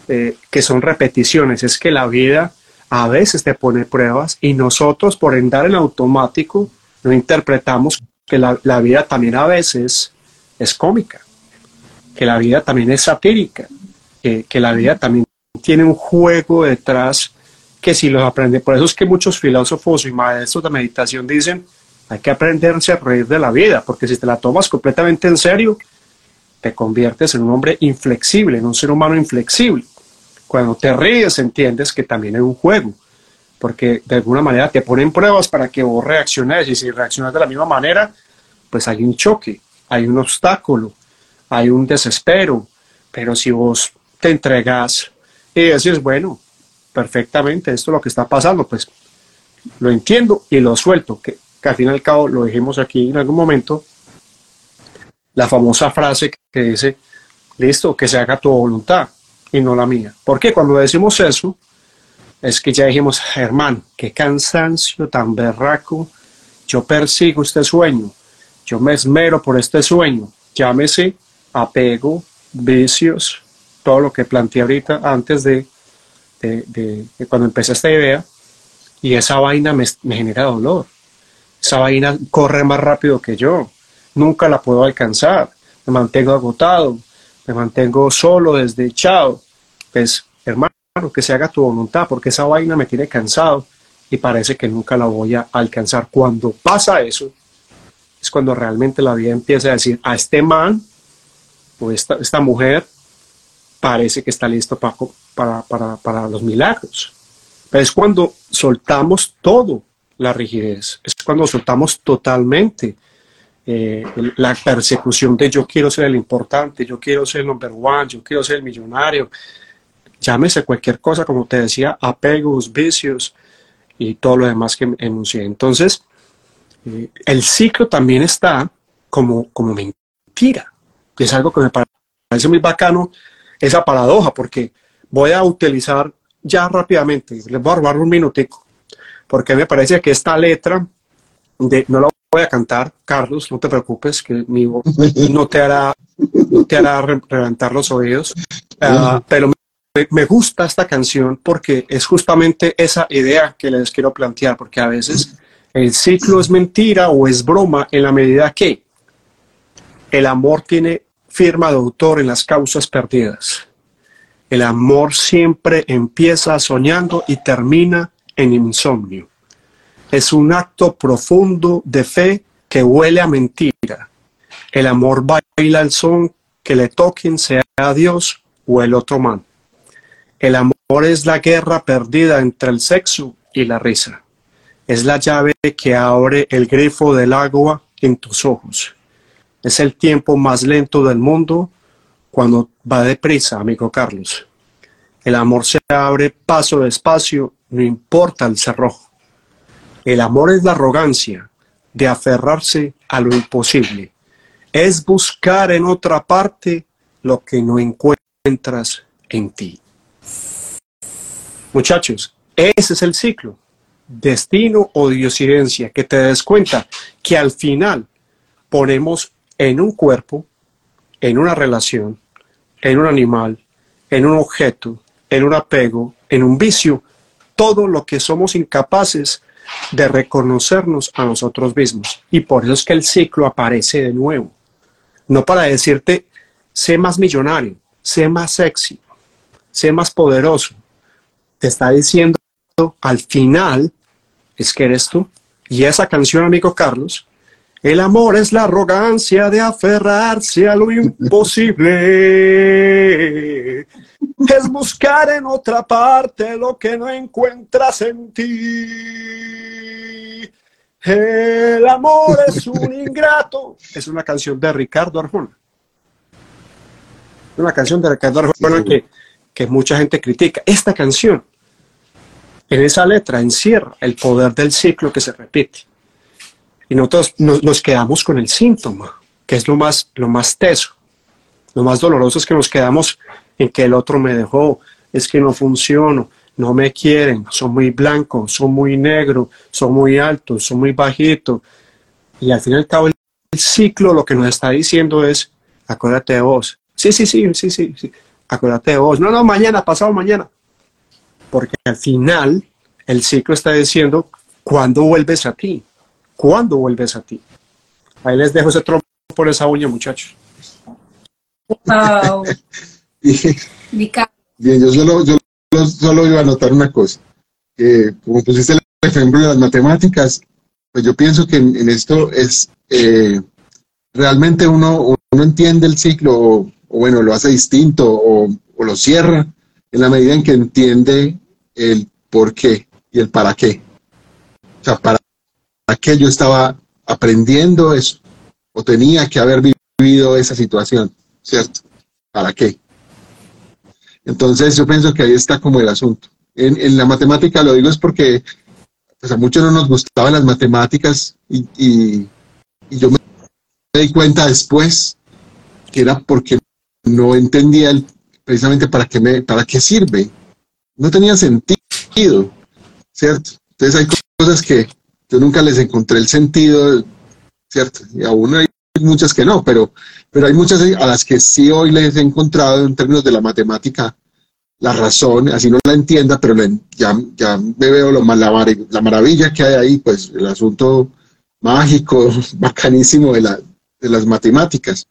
eh, que son repeticiones, es que la vida a veces te pone pruebas y nosotros por andar en automático no interpretamos que la, vida también a veces es cómica, que la vida también es satírica, que, la vida también tiene un juego detrás que si los aprende, por eso es que muchos filósofos y maestros de meditación dicen, hay que aprenderse a reír de la vida, porque si te la tomas completamente en serio, te conviertes en un hombre inflexible, en un ser humano inflexible. Cuando te ríes, entiendes que también es un juego, porque de alguna manera te ponen pruebas para que vos reacciones, y si reaccionas de la misma manera, pues hay un choque, hay un obstáculo, hay un desespero, pero si vos te entregas y decís, bueno, perfectamente, esto es lo que está pasando, pues lo entiendo y lo suelto, que, que al fin y al cabo lo dijimos aquí en algún momento, la famosa frase que dice, listo, que se haga tu voluntad y no la mía. Porque cuando decimos eso, es que ya dijimos, hermano, qué cansancio tan berraco, yo persigo este sueño, yo me esmero por este sueño, llámese apego, vicios, todo lo que planteé ahorita antes de, cuando empecé esta idea, y esa vaina me, genera dolor. Esa vaina corre más rápido que yo nunca la puedo alcanzar, me mantengo agotado, me mantengo solo, desdechado. Pues, hermano, que se haga tu voluntad, porque esa vaina me tiene cansado y parece que nunca la voy a alcanzar. Cuando pasa eso, es cuando realmente la vida empieza a decir, a este man o esta, esta mujer parece que está listo para, para, para, para los milagros. Pero es cuando soltamos todo la rigidez, es cuando soltamos totalmente eh, la persecución de yo quiero ser el importante, yo quiero ser el number one, yo quiero ser el millonario, llámese cualquier cosa, como te decía, apegos, vicios y todo lo demás que enuncié. Entonces, eh, el ciclo también está como, como mentira. Es algo que me parece muy bacano, esa paradoja, porque voy a utilizar ya rápidamente, les voy a robar un minutico, porque me parece que esta letra, de, no la voy a cantar, Carlos, no te preocupes, que mi voz no te hará, no te hará reventar los oídos, uh, pero me gusta esta canción porque es justamente esa idea que les quiero plantear, porque a veces el ciclo es mentira o es broma en la medida que el amor tiene firma de autor en las causas perdidas. El amor siempre empieza soñando y termina en insomnio. Es un acto profundo de fe que huele a mentira. El amor baila el son que le toquen, sea Dios o el otro man. El amor es la guerra perdida entre el sexo y la risa. Es la llave que abre el grifo del agua en tus ojos. Es el tiempo más lento del mundo cuando va deprisa, amigo Carlos. El amor se abre paso despacio, no importa el cerrojo. El amor es la arrogancia de aferrarse a lo imposible. Es buscar en otra parte lo que no encuentras en ti. Muchachos, ese es el ciclo. Destino o diosidencia, que te des cuenta que al final ponemos en un cuerpo, en una relación, en un animal, en un objeto, en un apego, en un vicio, todo lo que somos incapaces de reconocernos a nosotros mismos. Y por eso es que el ciclo aparece de nuevo. No para decirte, sé más millonario, sé más sexy, sé más poderoso. Te está diciendo, al final, es que eres tú. Y esa canción, amigo Carlos, el amor es la arrogancia de aferrarse a lo imposible es buscar en otra parte lo que no encuentras en ti. El amor es un ingrato. Es una canción de Ricardo Arjona. Una canción de Ricardo Arjona que, que mucha gente critica. Esta canción, en esa letra, encierra el poder del ciclo que se repite. Y nosotros nos, quedamos con el síntoma, que es lo más, lo más teso. Lo más doloroso es que nos quedamos en que el otro me dejó, es que no funciono, no me quieren, son muy blancos, son muy negros, son muy altos, son muy bajitos. Y al fin y al cabo el ciclo lo que nos está diciendo es, acuérdate de vos. Sí, sí, sí, sí, sí, sí. Acuérdate de vos. No, no, mañana, pasado mañana. Porque al final el ciclo está diciendo, ¿cuándo vuelves a ti? ¿Cuándo vuelves a ti? Ahí les dejo ese trompo por esa uña, muchachos. Wow. [LAUGHS] Bien, yo solo, yo solo iba a anotar una cosa. Que como pusiste el ejemplo de las matemáticas, pues yo pienso que en, esto es eh, realmente uno, uno entiende el ciclo, o, bueno, lo hace distinto, o, o, lo cierra, en la medida en que entiende el por qué y el para qué. O sea, para yo estaba aprendiendo eso, o tenía que haber vivido esa situación, ¿cierto? ¿Para qué? Entonces yo pienso que ahí está como el asunto. En, la matemática lo digo es porque pues, a muchos no nos gustaban las matemáticas y, yo me, di cuenta después que era porque no entendía precisamente para qué, me, para qué sirve. No tenía sentido, ¿cierto? Entonces hay cosas que yo nunca les encontré el sentido, ¿cierto? Y aún hay muchas que no, pero, pero hay muchas a las que sí hoy les he encontrado en términos de la matemática la razón, así no la entienda, pero ya, ya me veo lo, la, la maravilla que hay ahí, pues el asunto mágico, [LAUGHS] bacanísimo de, la, de las matemáticas.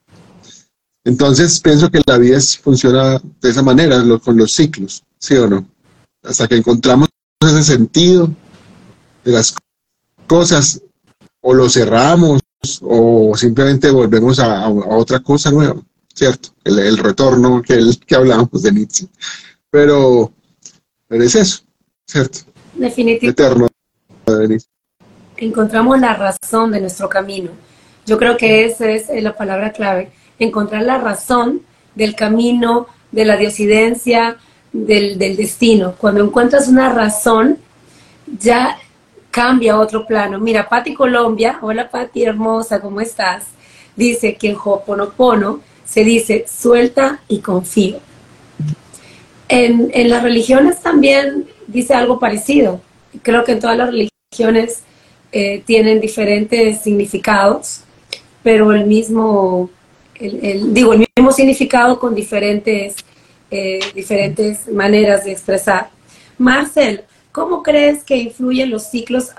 Entonces pienso que la vida funciona de esa manera, con los ciclos, ¿sí o no? Hasta que encontramos ese sentido de las cosas, o lo cerramos, o simplemente volvemos a, otra cosa nueva, ¿cierto? El, retorno que, el, que hablábamos de Nietzsche. Pero, pero es eso, ¿cierto? Definitivamente. Eterno. Encontramos la razón de nuestro camino. Yo creo que esa es la palabra clave, encontrar la razón del camino, de la diosidencia, del, del destino. Cuando encuentras una razón, ya cambia a otro plano. Mira, Patti Colombia, hola Patti hermosa, ¿cómo estás? Dice que en Hoponopono se dice suelta y confío. En, en las religiones también dice algo parecido. Creo que en todas las religiones eh, tienen diferentes significados, pero el mismo, el, digo, el mismo significado con diferentes, eh, diferentes maneras de expresar. Marcel, ¿cómo crees que influyen los ciclos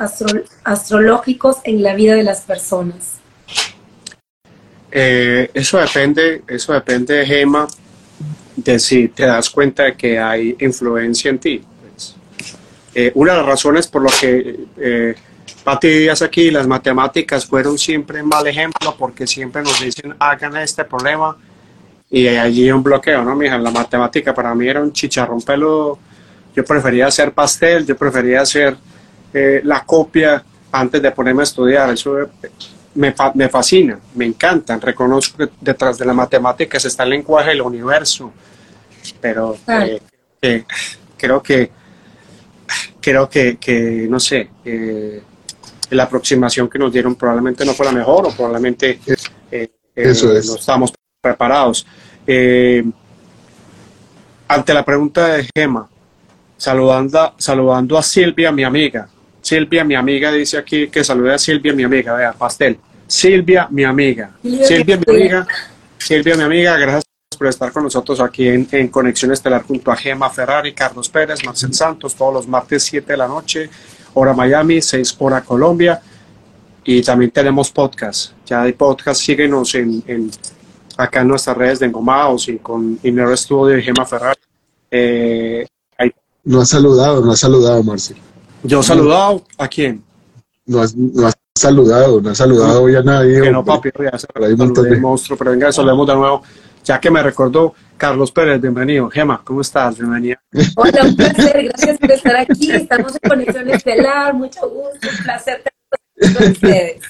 astrológicos en la vida de las personas? Eh, eso depende, eso depende, Gema, de si te das cuenta de que hay influencia en ti. Pues. una de las razones por lo que eh, Pati Díaz aquí, las matemáticas fueron siempre un mal ejemplo porque siempre nos dicen hagan este problema y allí un bloqueo, ¿no, mija? La matemática para mí era un chicharrón peludo. Yo prefería hacer pastel, yo prefería hacer eh, la copia antes de ponerme a estudiar. Eso me, me, fascina, me encanta. Reconozco que detrás de la matemática está el lenguaje del universo, pero eh, creo que creo que, que no sé, eh, la aproximación que nos dieron probablemente no fue la mejor o probablemente eh, eh, no estamos preparados. Eh, ante la pregunta de Gema, saludando, saludando a Silvia, mi amiga. Silvia, mi amiga, dice aquí que salude a Silvia, mi amiga, vea, pastel. Silvia, mi amiga. Silvia, mi amiga. Silvia, mi amiga, gracias por estar con nosotros aquí en, en Conexión Estelar junto a Gema Ferrari, Carlos Pérez, Marcel Santos, todos los martes 7 de la noche hora Miami, 6 hora Colombia. Y también tenemos podcast. Ya hay podcast, síguenos en, en acá en nuestras redes de Engomados y con Inner Studio y Gema Ferrari. Eh, no has saludado, no has saludado, Marcel. ¿Yo he saludado? ¿A quién? No has, no has saludado, no has saludado hoy a nadie. Que no, papi, ya se de... monstruo, pero venga, saludemos de nuevo. Ya que me recordó, Carlos Pérez, bienvenido. Gema, ¿cómo estás? Bienvenida. Hola, un placer, gracias por estar aquí. Estamos en Conexión Estelar, mucho gusto, un placer tener con ustedes.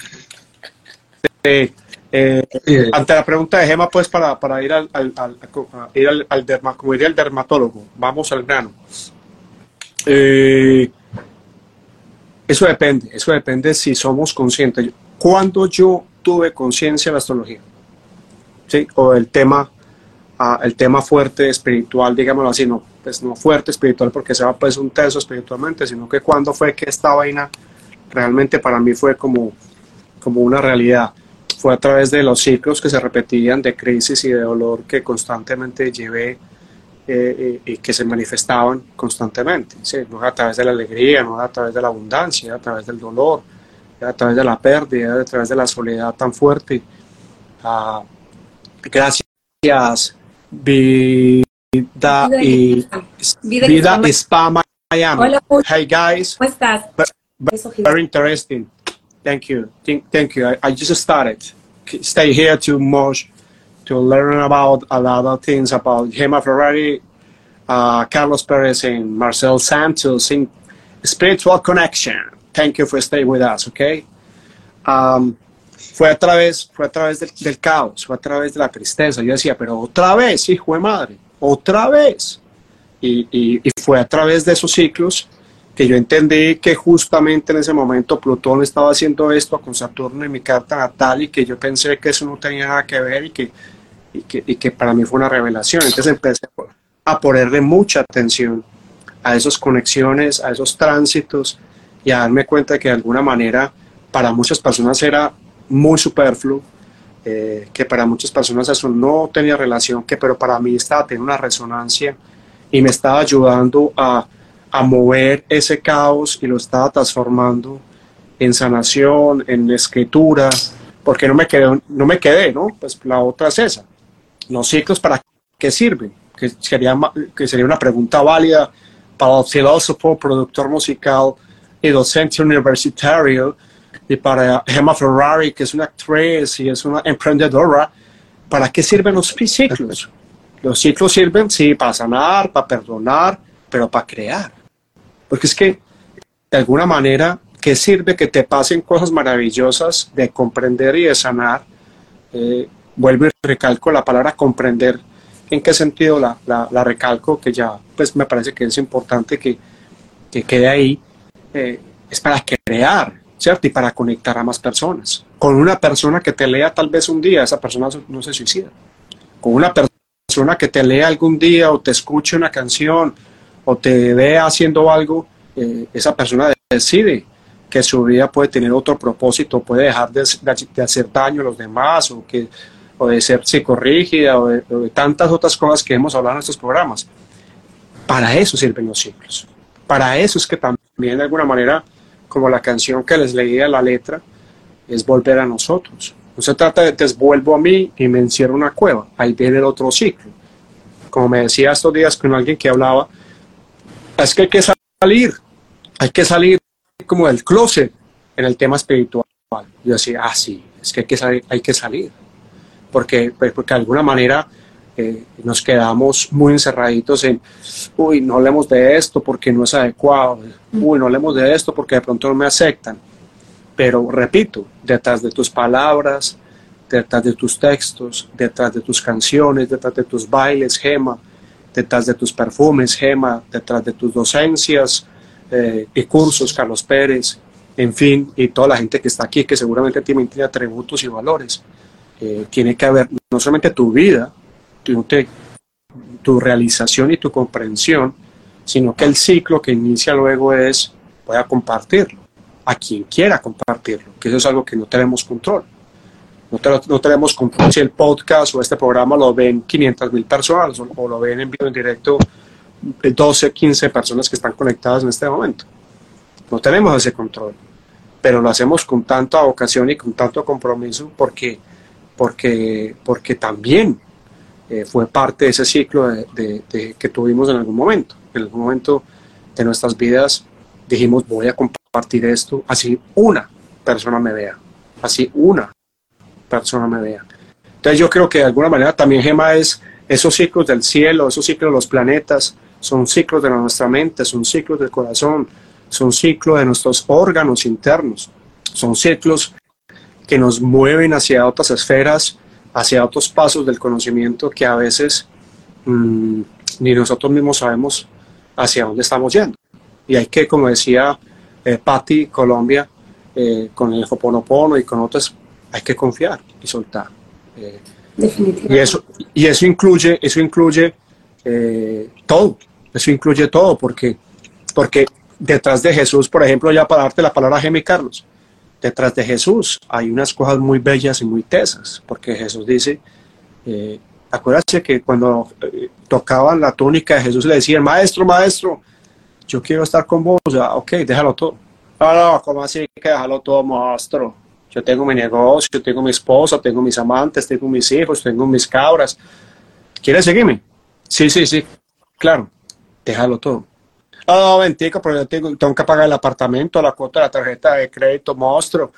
Eh, ante la pregunta de Gema, pues para, para ir al, al, al, ir al, al como diría el dermatólogo, vamos al grano. Eh, eso depende, eso depende si somos conscientes. ¿Cuándo yo tuve conciencia de la astrología? ¿Sí? O el tema el tema fuerte espiritual, digámoslo así, no, pues no fuerte espiritual porque sea pues un tenso espiritualmente, sino que cuando fue que esta vaina realmente para mí fue como, como una realidad. Fue a través de los ciclos que se repetían de crisis y de dolor que constantemente llevé eh, eh, y que se manifestaban constantemente. ¿sí? No a través de la alegría, no a través de la abundancia, a través del dolor, a través de la pérdida, a través de la soledad tan fuerte. Uh, gracias Vida, y, Vida, Vida Spa Miami. Hola, hey guys. ¿Cómo estás? Very interesting. Thank you. Thank you. I, I just started. Stay here to much to learn about a lot of things about Gemma Ferrari, uh, Carlos Perez, and Marcel Santos in Spiritual Connection. Thank you for staying with us, okay? Um, fue a través, fue a través del, caos, fue a través de la tristeza. Yo decía, pero otra vez, hijo de madre, otra vez. Y, y, fue a través de esos ciclos que yo entendí que justamente en ese momento Plutón estaba haciendo esto con Saturno en mi carta natal y que yo pensé que eso no tenía nada que ver y que, y que, para mí fue una revelación. Entonces empecé a ponerle mucha atención a esas conexiones, a esos tránsitos y a darme cuenta de que de alguna manera para muchas personas era muy superfluo, eh, que para muchas personas eso no tenía relación, que pero para mí estaba teniendo una resonancia y me estaba ayudando a, a mover ese caos y lo estaba transformando en sanación, en escritura, porque no me quedé, no me quedé, ¿no? Pues la otra es esa. Los ciclos para qué sirven? Que sería, que sería una pregunta válida para el filósofo, productor musical y docente universitario y para Gemma Ferrari, que es una actriz y es una emprendedora, ¿para qué sirven los ciclos? Los ciclos sirven, sí, para sanar, para perdonar, pero para crear. Porque es que, de alguna manera, ¿qué sirve que te pasen cosas maravillosas de comprender y de sanar? Eh, vuelvo y recalco la palabra comprender. ¿En qué sentido la, la, recalco? Que ya, pues me parece que es importante que, que quede ahí. Eh, es para crear, ¿cierto? Y para conectar a más personas. Con una persona que te lea tal vez un día, esa persona no se suicida. Con una persona que te lea algún día o te escuche una canción o te vea haciendo algo, eh, esa persona decide que su vida puede tener otro propósito, puede dejar de, hacer daño a los demás o, que, o de ser psicorrígida o de, tantas otras cosas que hemos hablado en estos programas. Para eso sirven los ciclos. Para eso es que también de alguna manera, como la canción que les leía la letra, es volver a nosotros. No se trata de desvuelvo a mí y me encierro en una cueva. Ahí viene el otro ciclo. Como me decía estos días con alguien que hablaba, es que hay que salir, hay que salir como del closet en el tema espiritual. Yo decía, ah, sí, es que hay que salir, hay que salir. Porque, pues, porque de alguna manera eh, nos quedamos muy encerraditos en, uy, no hablemos de esto porque no es adecuado, uy, no hablemos de esto porque de pronto no me aceptan. Pero repito, detrás de tus palabras, detrás de tus textos, detrás de tus canciones, detrás de tus bailes, Gema, detrás de tus perfumes, Gema, detrás de tus docencias eh, y cursos, Carlos Pérez, en fin, y toda la gente que está aquí, que seguramente tiene, tiene atributos y valores. Eh, tiene que haber no solamente tu vida, tu, realización y tu comprensión, sino que el ciclo que inicia luego es, voy a compartirlo a quien quiera compartirlo, que eso es algo que no tenemos control. No, tenemos control si el podcast o este programa lo ven 500 mil personas o, lo ven en vivo en directo 12, 15 personas que están conectadas en este momento. No tenemos ese control, pero lo hacemos con tanta vocación y con tanto compromiso porque, porque, porque también eh, fue parte de ese ciclo de, que tuvimos en algún momento. En algún momento de nuestras vidas dijimos voy a compartir esto, así una persona me vea, así una persona me vea. Entonces yo creo que de alguna manera también Gema es esos ciclos del cielo, esos ciclos de los planetas, son ciclos de nuestra mente, son ciclos del corazón, son ciclos de nuestros órganos internos, son ciclos que nos mueven hacia otras esferas, hacia otros pasos del conocimiento que a veces mm, ni nosotros mismos sabemos hacia dónde estamos yendo. Y hay que, como decía eh, Patti Colombia, eh, con el Hoponopono y con otros, hay que confiar y soltar. Eh, y eso, y eso incluye, eso incluye eh, todo, eso incluye todo, porque, porque detrás de Jesús, por ejemplo, ya para darte la palabra Gemi Carlos, detrás de Jesús hay unas cosas muy bellas y muy tesas, porque Jesús dice, eh, acuérdate que cuando tocaban la túnica de Jesús le decían, maestro, maestro, yo quiero estar con vos, ya, ok, déjalo todo. No, no, ¿cómo así que déjalo todo, maestro? Yo tengo mi negocio, tengo mi esposa, tengo mis amantes, tengo mis hijos, tengo mis cabras. ¿Quieres seguirme? Sí, sí, sí, claro, déjalo todo. No, no, pero yo tengo, tengo, que pagar el apartamento, la cuota de la tarjeta de crédito, monstruo,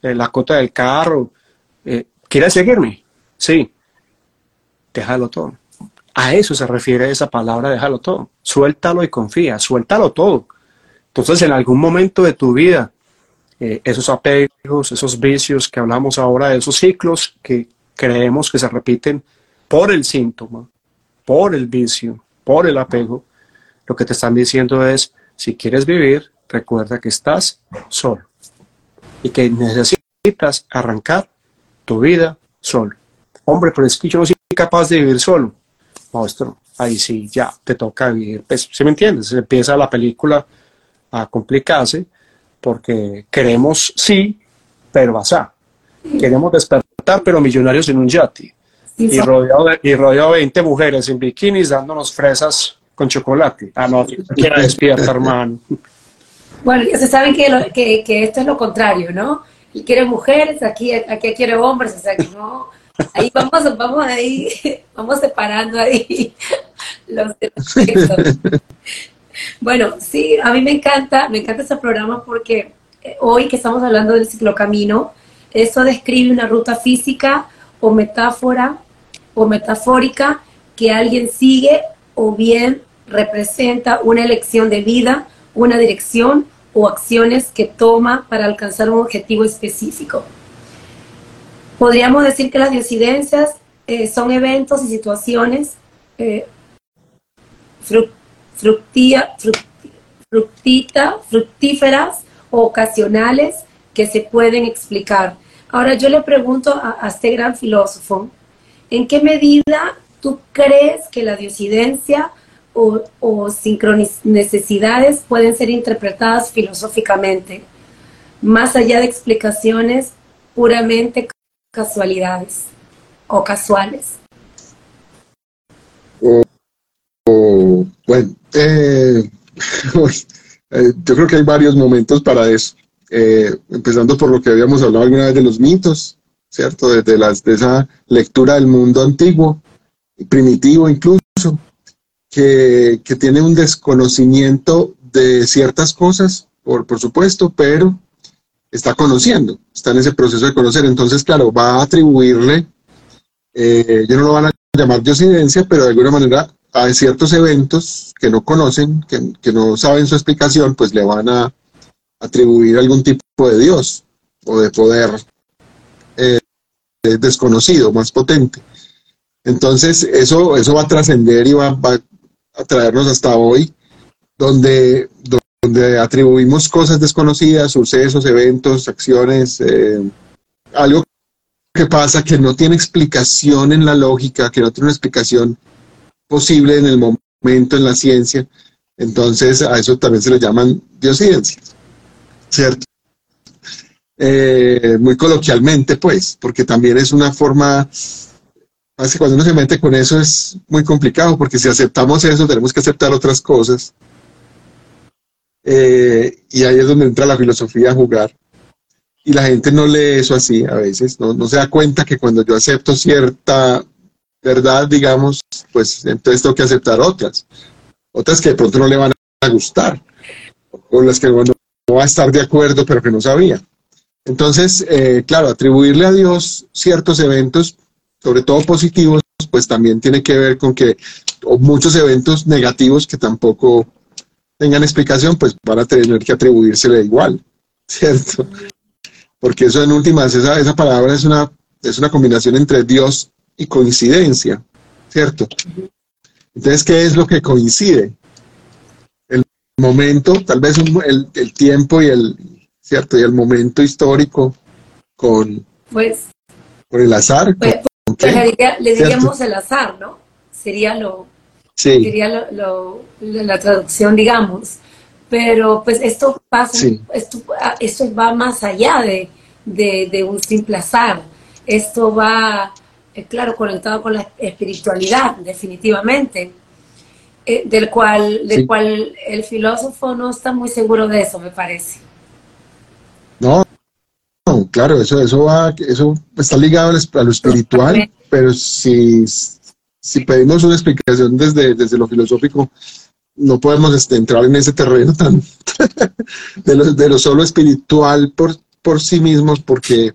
eh, la cuota del carro. Eh, ¿Quieres seguirme? Sí, déjalo todo. A eso se refiere esa palabra, déjalo todo. Suéltalo y confía, suéltalo todo. Entonces, en algún momento de tu vida, eh, esos apegos, esos vicios que hablamos ahora, esos ciclos que creemos que se repiten por el síntoma, por el vicio, por el apego, lo que te están diciendo es, si quieres vivir, recuerda que estás solo y que necesitas arrancar tu vida solo. Hombre, pero es que yo no soy capaz de vivir solo monstruo, ahí sí ya te toca vivir. Pues, ¿Sí me entiendes? Empieza la película a complicarse porque queremos sí, pero asá. Queremos despertar, pero millonarios en un yate. Y rodeado, de, y rodeado 20 mujeres en bikinis dándonos fresas con chocolate. Ah, no, quiera despierta, [LAUGHS] hermano. Bueno, ya se saben que, que, que, esto es lo contrario, ¿no? Y quiere mujeres, aquí, aquí quiere hombres, o sea que no Ahí vamos, vamos ahí, [LAUGHS] vamos separando ahí [LAUGHS] los. Bueno, sí, a mí me encanta, me encanta este programa porque eh, hoy que estamos hablando del ciclocamino, eso describe una ruta física o metáfora o metafórica que alguien sigue o bien representa una elección de vida, una dirección o acciones que toma para alcanzar un objetivo específico. Podríamos decir que las diosidencias eh, son eventos y situaciones eh, fructíferas o ocasionales que se pueden explicar. Ahora yo le pregunto a, este gran filósofo, ¿en qué medida ¿Tú crees que la diosidencia o, o necesidades pueden ser interpretadas filosóficamente, más allá de explicaciones puramente casualidades o casuales? bueno, eh, [LAUGHS] eh, yo creo que hay varios momentos para eso. Empezando por lo que habíamos hablado alguna vez de los mitos, ¿cierto? Desde las, de esa lectura del mundo antiguo, primitivo incluso, que, tiene un desconocimiento de ciertas cosas, por, por supuesto, pero está conociendo, está en ese proceso de conocer. Entonces, claro, va a atribuirle, eh, yo no lo van a llamar diosidencia, pero de alguna manera a ciertos eventos que no conocen, que, que no saben su explicación, pues le van a atribuir algún tipo de Dios o de poder eh, desconocido, más potente. Entonces, eso, eso va a trascender y va, va, a traernos hasta hoy, donde, donde atribuimos cosas desconocidas, sucesos, eventos, acciones, eh, algo que pasa que no tiene explicación en la lógica, que no tiene una explicación posible en el momento en la ciencia. Entonces, a eso también se le llaman diosidencias. ¿cierto? Eh, muy coloquialmente, pues, porque también es una forma, así cuando uno se mete con eso es muy complicado, porque si aceptamos eso, tenemos que aceptar otras cosas. Eh, y ahí es donde entra la filosofía a jugar. Y la gente no lee eso así a veces, no, no se da cuenta que cuando yo acepto cierta verdad, digamos, pues entonces tengo que aceptar otras. Otras que de pronto no le van a gustar, o las que bueno, va a estar de acuerdo, pero que no sabía. Entonces, eh, claro, atribuirle a Dios ciertos eventos, sobre todo positivos, pues también tiene que ver con que muchos eventos negativos que tampoco tengan explicación, pues van a tener que atribuírsele igual, [LAUGHS] ¿cierto? Porque eso en últimas, esa, esa palabra es una, es una combinación entre Dios y coincidencia, ¿cierto? Entonces, ¿qué es lo que coincide? momento, tal vez el, el, tiempo y el, ¿cierto? Y el momento histórico con, pues, con el azar. Pues, pues le, diríamos el azar, ¿no? Sería lo, sería lo, la traducción, digamos. Pero pues esto pasa, esto, esto va más allá de, de, de un simple azar. Esto va, eh, claro, conectado con la espiritualidad, definitivamente eh, del cual, del cual el filósofo no está muy seguro de eso, me parece. No, claro, eso, eso va, eso está ligado a lo espiritual, pero si, si pedimos una explicación desde, desde lo filosófico, no podemos este, entrar en ese terreno tan [LAUGHS] de, lo, de lo solo espiritual por, por sí mismos, porque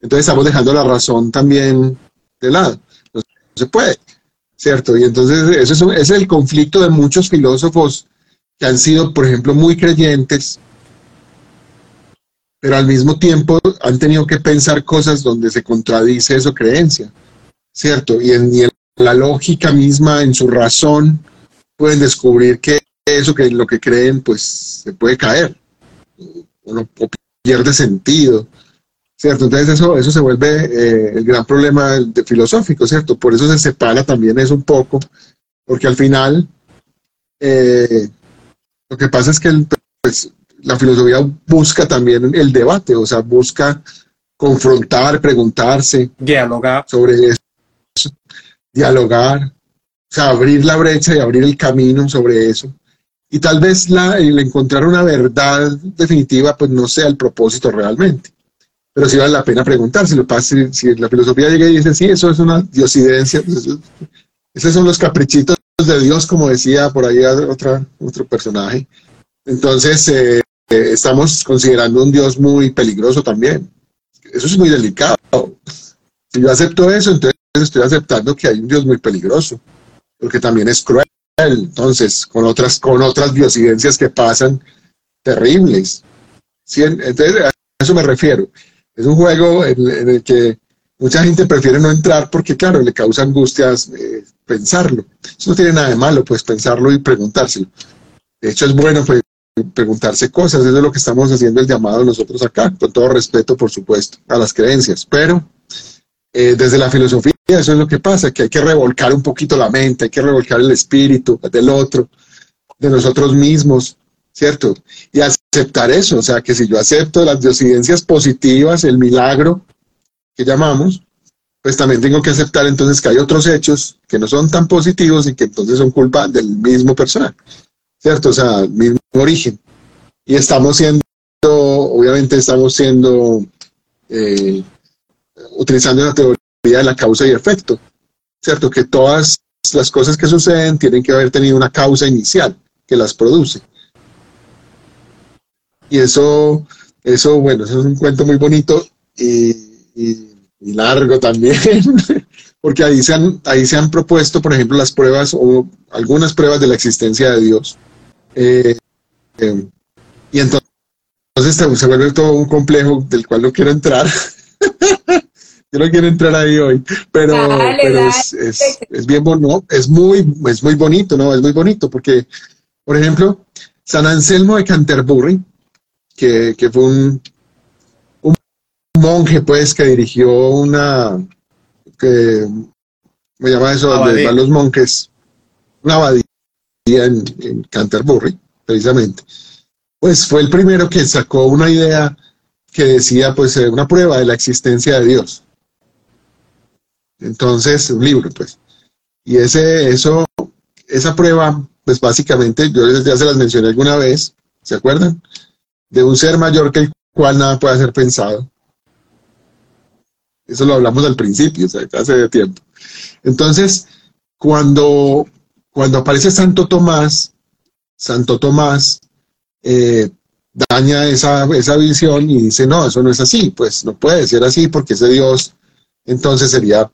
entonces estamos dejando la razón también de lado. No se puede. ¿cierto? Y entonces eso es, es el conflicto de muchos filósofos que han sido, por ejemplo, muy creyentes, pero al mismo tiempo han tenido que pensar cosas donde se contradice su creencia, ¿cierto? Y en, la lógica misma, en su razón, pueden descubrir que eso que lo que creen, pues se puede caer, o, o pierde sentido. ¿cierto? Entonces eso, eso se vuelve eh, el gran problema filosófico, ¿cierto? Por eso se separa también eso un poco, porque al final eh, lo que pasa es que pues, la filosofía busca también el debate, o sea, busca confrontar, preguntarse, dialogar sobre eso, dialogar, o sea, abrir la brecha y abrir el camino sobre eso. Y tal vez la, el encontrar una verdad definitiva, pues no sea el propósito realmente pero sí vale la pena preguntárselo. Si, si la filosofía llega y dice, sí, eso es una diosidencia, pues esos son los caprichitos de Dios, como decía por ahí otra, otro personaje. Entonces, eh, estamos considerando un Dios muy peligroso también. Eso es muy delicado. Si yo acepto eso, entonces estoy aceptando que hay un Dios muy peligroso, porque también es cruel. Entonces, con otras, con otras diosidencias que pasan terribles. Entonces, a eso me refiero. Es un juego en, el que mucha gente prefiere no entrar porque, claro, le causa angustias eh, pensarlo. Eso no tiene nada de malo, pues pensarlo y preguntárselo. De hecho, es bueno pues, preguntarse cosas, eso es lo que estamos haciendo el llamado nosotros acá, con todo respeto, por supuesto, a las creencias. Pero eh, desde la filosofía eso es lo que pasa, que hay que revolcar un poquito la mente, hay que revolcar el espíritu del otro, de nosotros mismos, ¿cierto? Y aceptar eso, o sea, que si yo acepto las disidencias positivas, el milagro que llamamos, pues también tengo que aceptar entonces que hay otros hechos que no son tan positivos y que entonces son culpa del mismo personaje, ¿cierto? O sea, mismo origen. Y estamos siendo, obviamente estamos siendo, eh, utilizando la teoría de la causa y efecto, ¿cierto? Que todas las cosas que suceden tienen que haber tenido una causa inicial que las produce. Y eso, eso bueno, eso es un cuento muy bonito y y largo también, [LAUGHS] porque ahí se, han, ahí se han propuesto, por ejemplo, las pruebas o algunas pruebas de la existencia de Dios. Eh, eh, y entonces, se vuelve todo un complejo del cual no quiero entrar. [LAUGHS] Yo no quiero entrar ahí hoy, pero, Es, bien bonito, es muy, es muy bonito, ¿no? Es muy bonito porque, por ejemplo, San Anselmo de Canterbury, que, que fue un, monje, pues, que dirigió una, que me llama eso, donde van los monjes, una abadía en, Canterbury, precisamente. Pues fue el primero que sacó una idea que decía, pues, eh, una prueba de la existencia de Dios. Entonces, un libro, pues. Y ese, eso, esa prueba, pues básicamente, yo ya se las mencioné alguna vez, ¿se acuerdan? De un ser mayor que el cual nada puede ser pensado. Eso lo hablamos al principio, o sea, hace tiempo. Entonces, cuando, cuando aparece Santo Tomás, Santo Tomás eh, daña esa, esa visión y dice, no, eso no es así, pues no puede ser así porque ese Dios entonces sería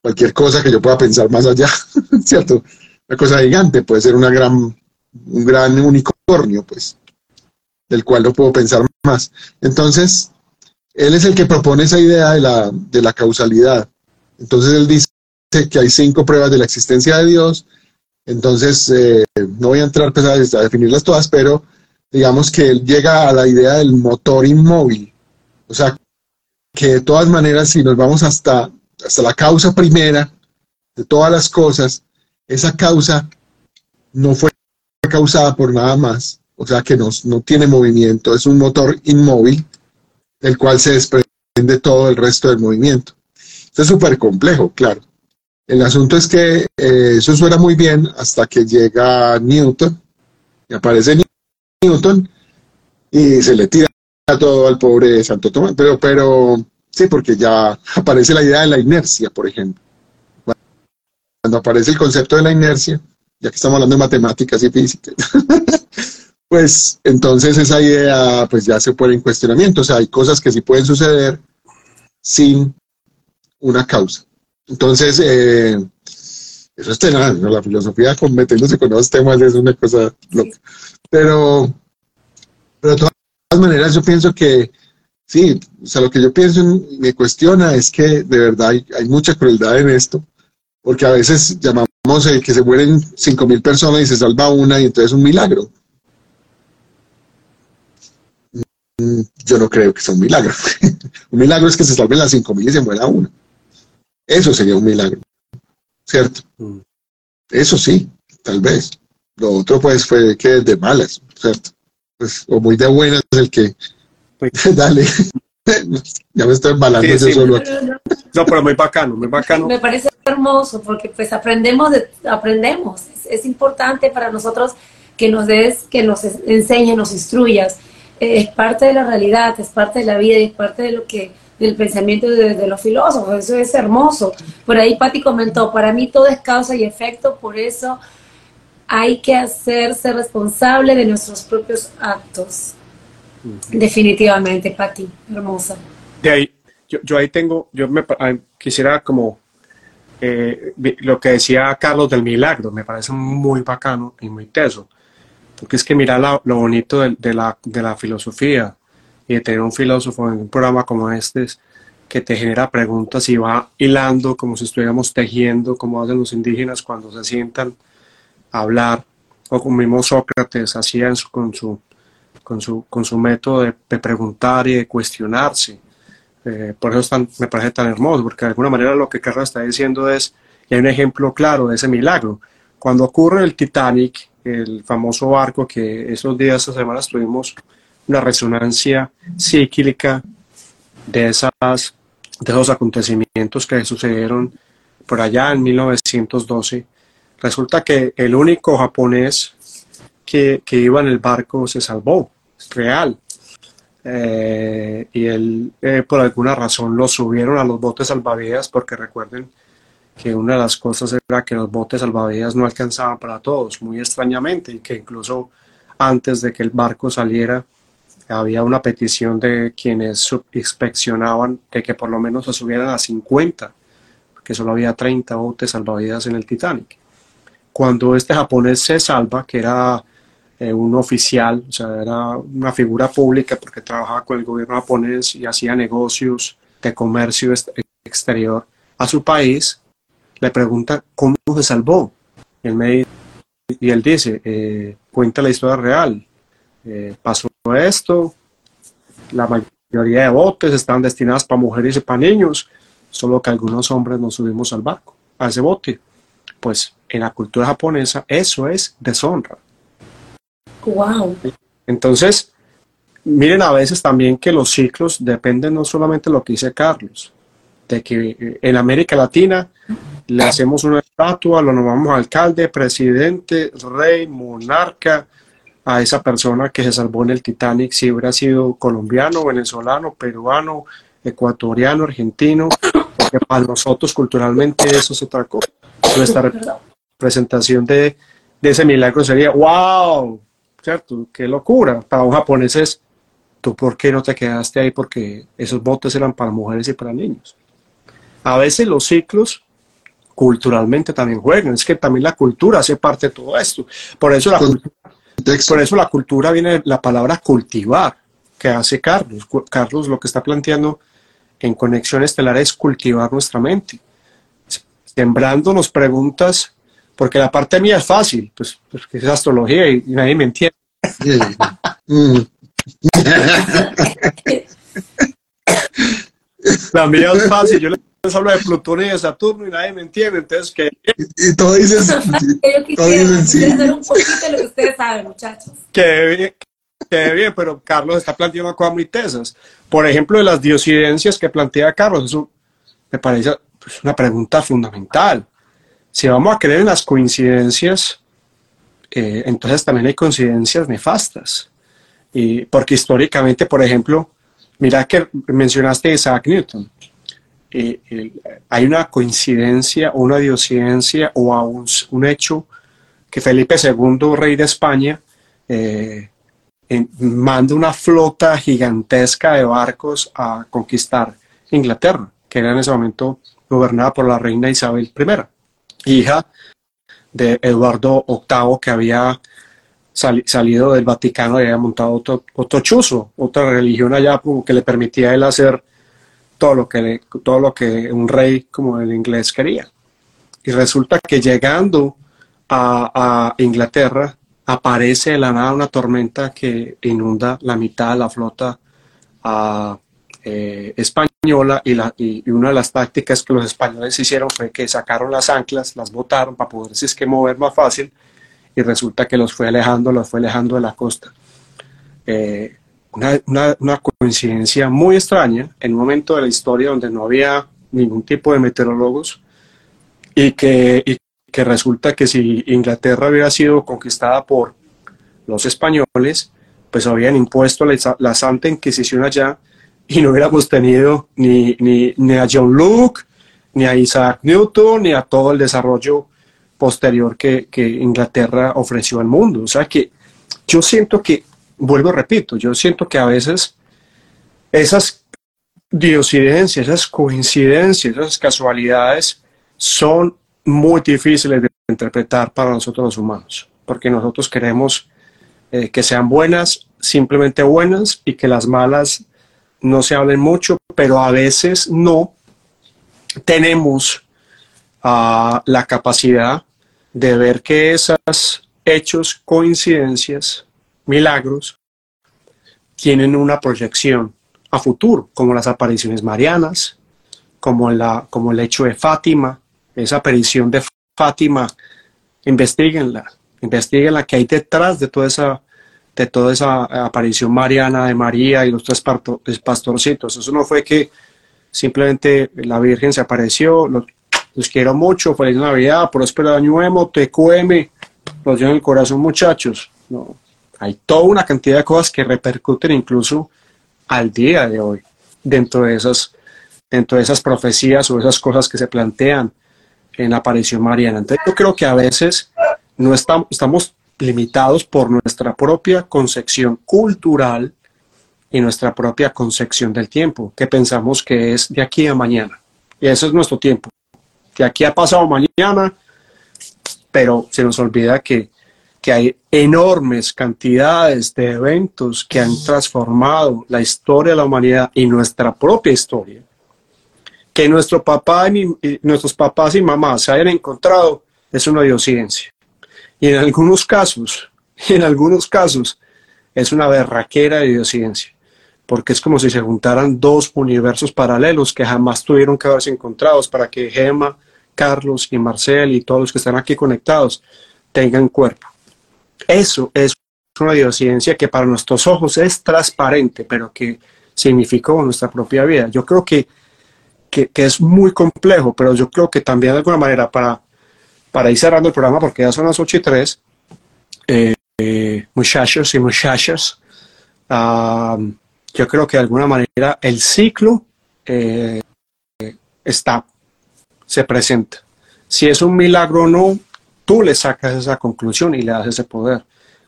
cualquier cosa que yo pueda pensar más allá, [LAUGHS] ¿cierto? Una cosa gigante, puede ser una gran, un gran unicornio, pues, del cual no puedo pensar más. Entonces, él es el que propone esa idea de la, de la causalidad. Entonces él dice que hay cinco pruebas de la existencia de Dios. Entonces, eh, no voy a entrar pues, a, definirlas todas, pero digamos que él llega a la idea del motor inmóvil. O sea, que de todas maneras, si nos vamos hasta, hasta la causa primera de todas las cosas, esa causa no fue causada por nada más. O sea, que no, no tiene movimiento, es un motor inmóvil del cual se desprende todo el resto del movimiento. Esto es súper complejo, claro. El asunto es que eh, eso suena muy bien hasta que llega Newton, y aparece Newton y se le tira todo al pobre Santo Tomás, pero, pero sí, porque ya aparece la idea de la inercia, por ejemplo. Cuando aparece el concepto de la inercia, ya que estamos hablando de matemáticas y física, [LAUGHS] pues entonces esa idea pues ya se pone en cuestionamiento. O sea, hay cosas que sí pueden suceder sin una causa. Entonces, eh, eso es tenaz, ¿no? La filosofía metiéndose con los temas es una cosa loca. Pero, pero de todas maneras yo pienso que sí, o sea, lo que yo pienso y me cuestiona es que de verdad hay, mucha crueldad en esto, porque a veces llamamos eh, que se mueren 5.000 personas y se salva una y entonces es un milagro. Mm, yo no creo que sea un milagro. [LAUGHS] un milagro es que se salven las 5.000 y se muera una. Eso sería un milagro, ¿cierto? Mm. Eso sí, tal vez. Lo otro pues fue que de malas, ¿cierto? Pues, o muy de buenas el que... Pues, [LAUGHS] dale. [LAUGHS] ya me estoy embalando yo solo aquí. No, pero muy bacano, muy bacano. Me parece hermoso porque pues aprendemos, de, aprendemos. Es, es importante para nosotros que nos des, que nos enseñes, nos instruyas es parte de la realidad, es parte de la vida y es parte de lo que del pensamiento de, los filósofos, eso es hermoso. Por ahí Patti comentó, para mí todo es causa y efecto, por eso hay que hacerse responsable de nuestros propios actos. Definitivamente, Patti, hermosa. De ahí, yo, ahí tengo, yo me, quisiera como eh, lo que decía Carlos del milagro, me parece muy bacano y muy teso. Porque es que mira lo bonito de, la, de la filosofía y de tener un filósofo en un programa como este que te genera preguntas y va hilando como si estuviéramos tejiendo, como hacen los indígenas cuando se sientan a hablar, o como mismo Sócrates hacía con, su, con, su, con su método de, preguntar y de cuestionarse. Eh, por eso me parece tan hermoso, porque de alguna manera lo que Carlos está diciendo es, hay un ejemplo claro de ese milagro. Cuando ocurre el Titanic, el famoso barco que esos días, esas semanas tuvimos una resonancia cíclica de, esas, de esos acontecimientos que sucedieron por allá en 1912, resulta que el único japonés que, que iba en el barco se salvó, real. Eh, y él, eh, por alguna razón, lo subieron a los botes salvavidas, porque recuerden que una de las cosas era que los botes salvavidas no alcanzaban para todos, muy extrañamente, y que incluso antes de que el barco saliera, había una petición de quienes inspeccionaban de que por lo menos se subieran a 50, porque solo había 30 botes salvavidas en el Titanic. Cuando este japonés se salva, que era eh, un oficial, o sea, era una figura pública porque trabajaba con el gobierno japonés y hacía negocios de comercio exterior a su país, le pregunta cómo se salvó. Y él, me, y él dice, eh, cuenta la historia real. Eh, pasó esto, la mayoría de botes están destinadas para mujeres y para niños, solo que algunos hombres nos subimos al barco, a ese bote. Pues en la cultura japonesa eso es deshonra. Wow. Entonces, miren a veces también que los ciclos dependen no solamente de lo que dice Carlos, de que en América Latina le hacemos una estatua, lo nombramos alcalde, presidente, rey, monarca, a esa persona que se salvó en el Titanic, si hubiera sido colombiano, venezolano, peruano, ecuatoriano, argentino, porque para nosotros culturalmente eso es otra cosa. Nuestra representación de, de ese milagro sería, wow, ¿cierto? Qué locura. Para un japonés es, ¿tú por qué no te quedaste ahí? Porque esos botes eran para mujeres y para niños. A veces los ciclos culturalmente también juegan. Es que también la cultura hace parte de todo esto. Por eso la, por eso la cultura viene la palabra cultivar, que hace Carlos. Carlos lo que está planteando en Conexión Estelar es cultivar nuestra mente. Sembrándonos preguntas porque la parte mía es fácil, pues, porque pues, es astrología y, nadie me entiende. [LAUGHS] la mía es fácil, yo les hablo de Plutón y de Saturno y nadie me entiende, entonces que... Y, todo dices... todo dicen [LAUGHS] sí. un poquito lo que ustedes saben, muchachos. Que bien, que bien, pero Carlos está planteando cosas muy tesas. Por ejemplo, de las diosidencias que plantea Carlos, eso me parece pues, una pregunta fundamental si vamos a creer en las coincidencias, eh, entonces también hay coincidencias nefastas. Y porque históricamente, por ejemplo, mira que mencionaste Isaac Newton. hay una coincidencia una diosidencia o un, un, hecho que Felipe II, rey de España, eh, manda una flota gigantesca de barcos a conquistar Inglaterra, que era en ese momento gobernada por la reina Isabel I hija de Eduardo VIII, que había salido del Vaticano y había montado otro, otro chuzo, otra religión allá que le permitía a él hacer todo lo que, todo lo que un rey como el inglés quería. Y resulta que llegando a, Inglaterra aparece de la nada una tormenta que inunda la mitad de la flota a eh, española y, una de las tácticas que los españoles hicieron fue que sacaron las anclas, las botaron para poderse es mover más fácil y resulta que los fue alejando, los fue alejando de la costa. Eh, una, una, una, coincidencia muy extraña en un momento de la historia donde no había ningún tipo de meteorólogos y que, y que resulta que si Inglaterra hubiera sido conquistada por los españoles, pues habían impuesto la, la Santa Inquisición allá y no hubiéramos tenido ni, ni, ni, a John Luke, ni a Isaac Newton, ni a todo el desarrollo posterior que, Inglaterra ofreció al mundo. O sea que yo siento que, vuelvo, repito, yo siento que a veces esas diosidencias, esas coincidencias, esas casualidades son muy difíciles de interpretar para nosotros los humanos, porque nosotros queremos eh, que sean buenas, simplemente buenas, y que las malas no se hablen mucho, pero a veces no tenemos ah, la capacidad de ver que esos hechos, coincidencias, milagros, tienen una proyección a futuro, como las apariciones marianas, como, la, como el hecho de Fátima, esa aparición de Fátima, investiguenla, investiguenla que hay detrás de toda esa de toda esa aparición mariana de María y los tres pastorcitos. Eso no fue que simplemente la Virgen se apareció, los, quiero mucho, feliz Navidad, próspero año nuevo, TQM, los dio en el corazón muchachos. No, hay toda una cantidad de cosas que repercuten incluso al día de hoy dentro de esas, dentro de esas profecías o esas cosas que se plantean en la aparición mariana. Entonces yo creo que a veces no estamos, estamos limitados por nuestra propia concepción cultural y nuestra propia concepción del tiempo, que pensamos que es de aquí a mañana. Y ese es nuestro tiempo. De aquí ha pasado mañana, pero se nos olvida que, que hay enormes cantidades de eventos que han transformado la historia de la humanidad y nuestra propia historia. Que nuestro papá y, nuestros papás y mamás se hayan encontrado es una diosidencia. Y en algunos casos, [LAUGHS] en algunos casos, es una berraquera de idiociencia, porque es como si se juntaran dos universos paralelos que jamás tuvieron que haberse encontrados para que Gemma, Carlos y Marcel y todos los que están aquí conectados tengan cuerpo. Eso es una idiociencia que para nuestros ojos es transparente, pero que significó nuestra propia vida. Yo creo que, que, que es muy complejo, pero yo creo que también de alguna manera para para ir cerrando el programa, porque ya son las 8 y 3, eh, muchachos y muchachas, ah, yo creo que de alguna manera el ciclo eh, está, se presenta. Si es un milagro o no, tú le sacas esa conclusión y le das ese poder.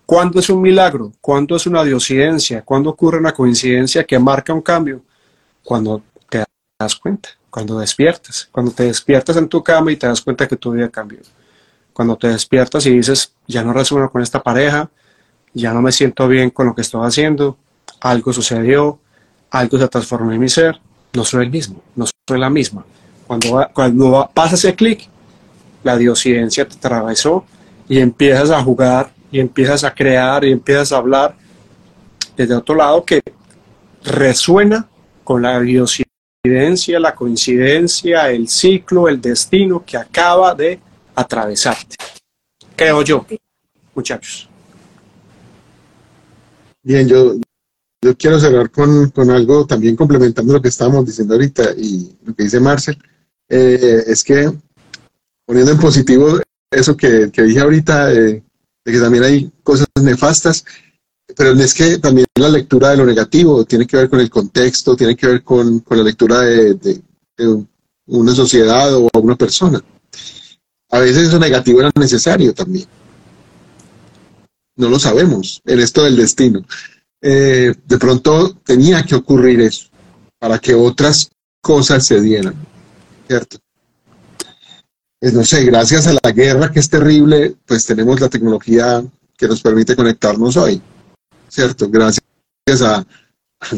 ¿Cuándo es un milagro? ¿Cuándo es una diosidencia? ¿Cuándo ocurre una coincidencia que marca un cambio? Cuando te das cuenta cuando despiertas, cuando te despiertas en tu cama y te das cuenta que tu vida cambió. Cuando te despiertas y dices, ya no resueno con esta pareja, ya no me siento bien con lo que estoy haciendo, algo sucedió, algo se transformó en mi ser, no soy el mismo, no soy la misma. Cuando, cuando pasa ese clic, la diosidencia te atravesó y empiezas a jugar y empiezas a crear y empiezas a hablar desde otro lado que resuena con la diosidencia la coincidencia, el ciclo, el destino que acaba de atravesarte. Creo yo, muchachos. Bien, yo, yo quiero cerrar con, algo también complementando lo que estábamos diciendo ahorita y lo que dice Marcel. Eh, es que poniendo en positivo eso que, dije ahorita, de que también hay cosas nefastas, pero es que también la lectura de lo negativo tiene que ver con el contexto, tiene que ver con, la lectura de, una sociedad o una persona. A veces eso negativo era necesario también. No lo sabemos en esto del destino. Eh, de pronto tenía que ocurrir eso para que otras cosas se dieran, ¿cierto? Pues no sé, gracias a la guerra que es terrible, pues tenemos la tecnología que nos permite conectarnos hoy. ¿cierto? Gracias a,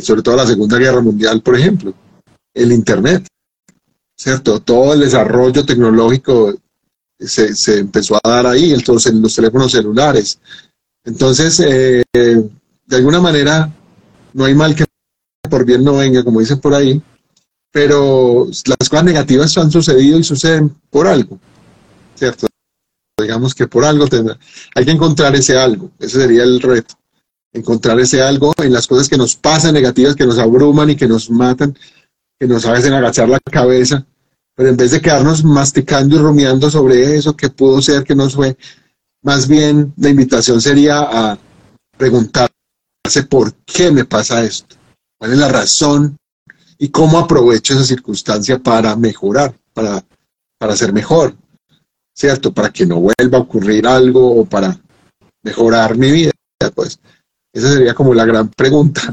sobre todo a la Segunda Guerra Mundial, por ejemplo, el Internet, ¿cierto? Todo el desarrollo tecnológico se, empezó a dar ahí, entonces en los teléfonos celulares. Entonces, eh, de alguna manera, no hay mal que por bien no venga, como dicen por ahí, pero las cosas negativas han sucedido y suceden por algo, ¿cierto? Digamos que por algo tendrá. Hay que encontrar ese algo, ese sería el reto encontrar ese algo en las cosas que nos pasan negativas, que nos abruman y que nos matan, que nos hacen agachar la cabeza, pero en vez de quedarnos masticando y rumiando sobre eso, que pudo ser, que nos fue, más bien la invitación sería a preguntarse por qué me pasa esto, cuál es la razón y cómo aprovecho esa circunstancia para mejorar, para, para ser mejor, ¿cierto? Para que no vuelva a ocurrir algo o para mejorar mi vida, pues. Esa sería como la gran pregunta.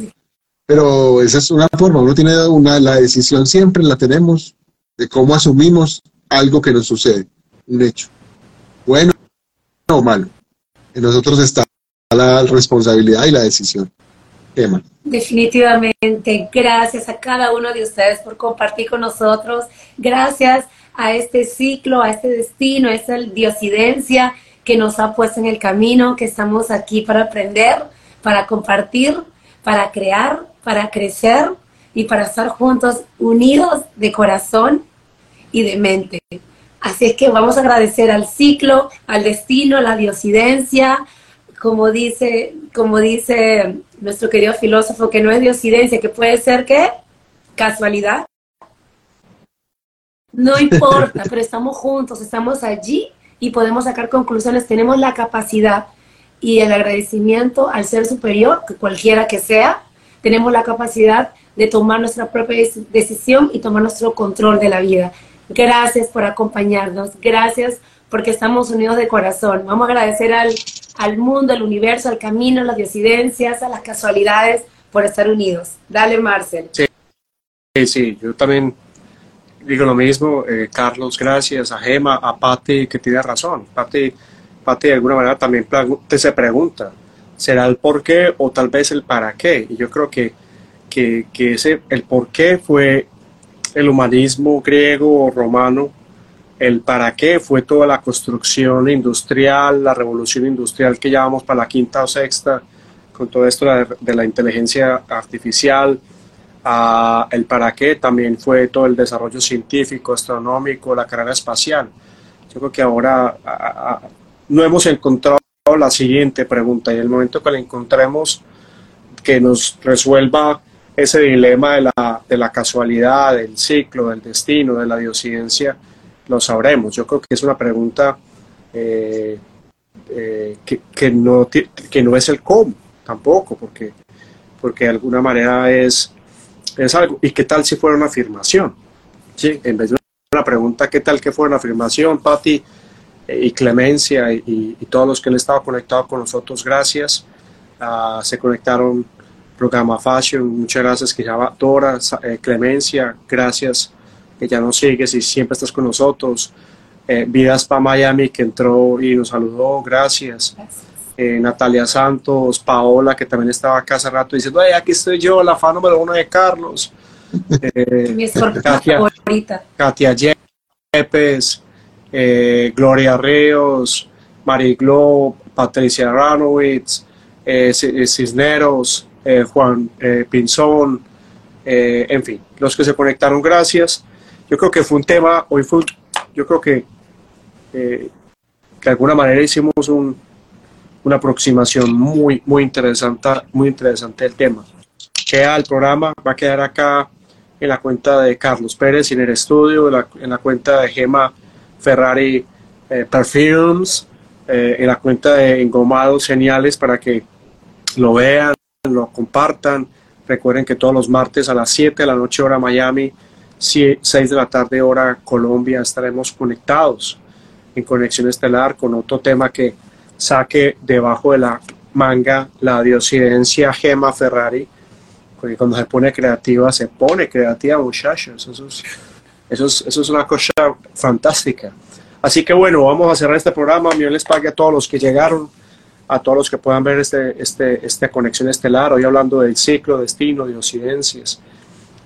Pero esa es una forma, uno tiene una, la decisión siempre la tenemos de cómo asumimos algo que nos sucede, un hecho. Bueno o malo. En nosotros está la responsabilidad y la decisión. Emma. Definitivamente, gracias a cada uno de ustedes por compartir con nosotros. Gracias a este ciclo, a este destino, a esta diosidencia que nos ha puesto en el camino, que estamos aquí para aprender para compartir, para crear, para crecer y para estar juntos, unidos de corazón y de mente. Así es que vamos a agradecer al ciclo, al destino, a la diosidencia, como dice, como dice nuestro querido filósofo, que no es diosidencia, que puede ser que casualidad. No [LAUGHS] importa, pero estamos juntos, estamos allí y podemos sacar conclusiones. Tenemos la capacidad y el agradecimiento al ser superior, que cualquiera que sea, tenemos la capacidad de tomar nuestra propia decisión y tomar nuestro control de la vida. Gracias por acompañarnos, gracias porque estamos unidos de corazón. Vamos a agradecer al, al mundo, al universo, al camino, a las disidencias, a las casualidades por estar unidos. Dale, Marcel. Sí, sí, yo también digo lo mismo. Eh, Carlos, gracias. A Gema, a Patti, que tiene razón. Patti, Patti de alguna manera también te se pregunta, ¿será el por qué o tal vez el para qué? Y yo creo que, que, que ese, el por qué fue el humanismo griego o romano, el para qué fue toda la construcción industrial, la revolución industrial que llamamos para la quinta o sexta, con todo esto de, la inteligencia artificial, el para qué también fue todo el desarrollo científico, astronómico, la carrera espacial. Yo creo que ahora no hemos encontrado la siguiente pregunta y el momento que la encontremos que nos resuelva ese dilema de la, de la casualidad, del ciclo, del destino, de la diosidencia, lo sabremos. Yo creo que es una pregunta eh, eh, que, que, no, que no es el cómo tampoco, porque, porque de alguna manera es, es algo. ¿Y qué tal si fuera una afirmación? ¿Sí? En vez de una pregunta, ¿qué tal que fuera una afirmación, Patti y Clemencia y, todos los que han estado conectados con nosotros? Gracias. Ah, se conectaron programa Fashion, muchas gracias que Dora, eh, Clemencia, gracias que ya nos sigues y siempre estás con nosotros. Eh, Vidas para Miami que entró y nos saludó, gracias. Eh, Natalia Santos, Paola que también estaba acá hace rato diciendo, ay, aquí estoy yo, la fan número uno de Carlos. Mi Katia, favorita. Katia Yepes, Gloria Ríos, Mariglo, Patricia Ranowitz, Cisneros, eh, Juan eh, Pinzón, eh, en fin, los que se conectaron, gracias. Yo creo que fue un tema, hoy fue, yo creo que, de alguna manera hicimos una aproximación muy, muy interesante, muy interesante del tema. Queda el programa, va a quedar acá en la cuenta de Carlos Pérez en el estudio, en la, cuenta de Gema Ferrari Perfumes, en la cuenta de Engomados Geniales para que lo vean, lo compartan. Recuerden que todos los martes a las 7 de la noche hora Miami, 6 de la tarde hora Colombia estaremos conectados en Conexión Estelar con otro tema que saque debajo de la manga la diosidencia Gema Ferrari, porque cuando se pone creativa, se pone creativa muchachos, eso es, eso es, una cosa fantástica. Así que bueno, vamos a cerrar este programa, yo les pague a todos los que llegaron a todos los que puedan ver este, este, esta conexión estelar, hoy hablando del ciclo, destino, de ocidencias.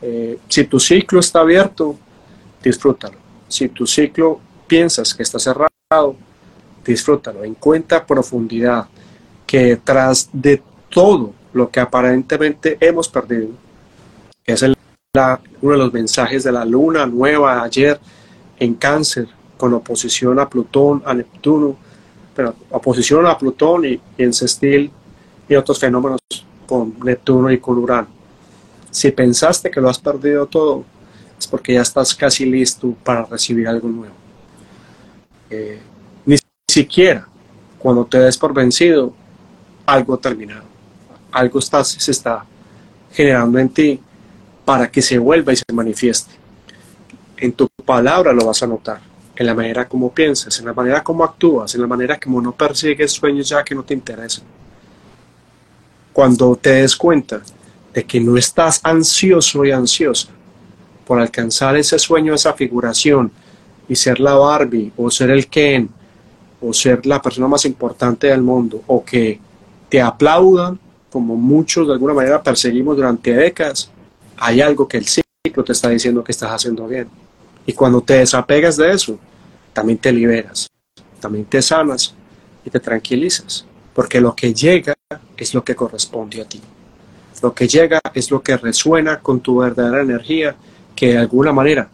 Eh, si tu ciclo está abierto, disfrútalo. Si tu ciclo piensas que está cerrado, disfrútalo. Encuentra profundidad que tras de todo lo que aparentemente hemos perdido, es el, uno de los mensajes de la luna nueva ayer en cáncer, con oposición a Plutón, a Neptuno, pero oposición a Plutón y, en Sextil y otros fenómenos con Neptuno y con Urano. Si pensaste que lo has perdido todo, es porque ya estás casi listo para recibir algo nuevo. Eh, ni siquiera cuando te des por vencido, algo terminado. Algo está, se está generando en ti para que se vuelva y se manifieste. En tu palabra lo vas a notar en la manera como piensas, en la manera como actúas, en la manera como no persigues sueños ya que no te interesan. Cuando te des cuenta de que no estás ansioso y ansiosa por alcanzar ese sueño, esa figuración, y ser la Barbie, o ser el Ken, o ser la persona más importante del mundo, o que te aplaudan, como muchos de alguna manera perseguimos durante décadas, hay algo que el ciclo te está diciendo que estás haciendo bien. Y cuando te desapegas de eso, también te liberas, también te sanas y te tranquilizas, porque lo que llega es lo que corresponde a ti. Lo que llega es lo que resuena con tu verdadera energía, que de alguna manera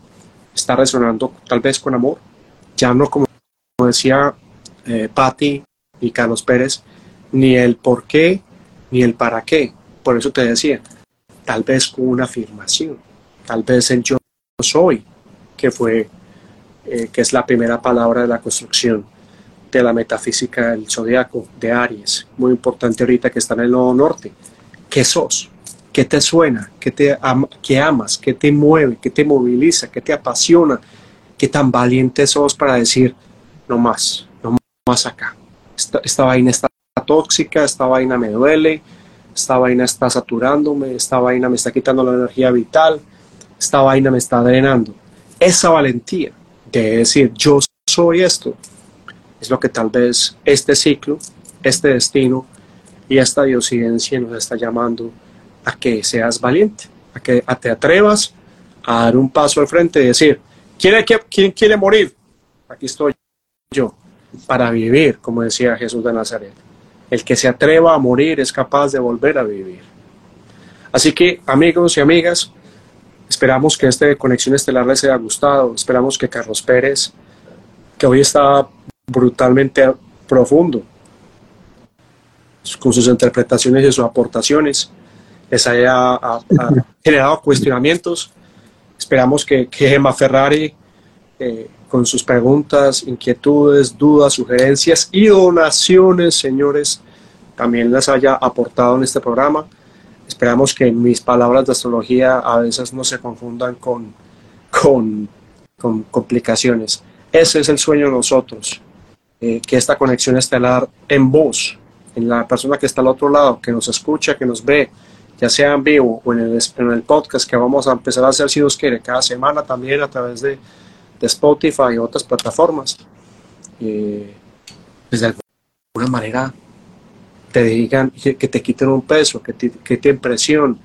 está resonando tal vez con amor, ya no como decía eh, Patti y Carlos Pérez, ni el por qué ni el para qué. Por eso te decía, tal vez con una afirmación, tal vez el yo soy, que fue, eh, que es la primera palabra de la construcción de la metafísica del zodiaco de Aries, muy importante ahorita que está en el Nodo Norte. ¿Qué sos? ¿Qué te suena? ¿Qué, te qué amas? ¿Qué te mueve? ¿Qué te moviliza? ¿Qué te apasiona? ¿Qué tan valiente sos para decir, no más, no más acá? Esta, esta vaina está tóxica, esta vaina me duele, esta vaina está saturándome, esta vaina me está quitando la energía vital, esta vaina me está drenando. Esa valentía de decir, yo soy esto, es lo que tal vez este ciclo, este destino y esta diosidencia nos está llamando a que seas valiente, a que te atrevas a dar un paso al frente y decir, ¿quién, ¿quién quiere morir? Aquí estoy yo, para vivir, como decía Jesús de Nazaret. El que se atreva a morir es capaz de volver a vivir. Así que, amigos y amigas, esperamos que este Conexión Estelar les haya gustado. Esperamos que Carlos Pérez, que hoy está brutalmente profundo con sus interpretaciones y sus aportaciones, les haya generado cuestionamientos. Esperamos que, que Gemma Ferrari, eh, con sus preguntas, inquietudes, dudas, sugerencias y donaciones, señores, también les haya aportado en este programa. Esperamos que mis palabras de astrología a veces no se confundan con, con, con complicaciones. Ese es el sueño de nosotros, eh, que esta conexión estelar en voz, en la persona que está al otro lado, que nos escucha, que nos ve, ya sea en vivo o en el, en el podcast que vamos a empezar a hacer si Dios quiere, cada semana también a través de, de Spotify y otras plataformas. Eh, pues de alguna manera te digan que, te quiten un peso, que te, que te impresión,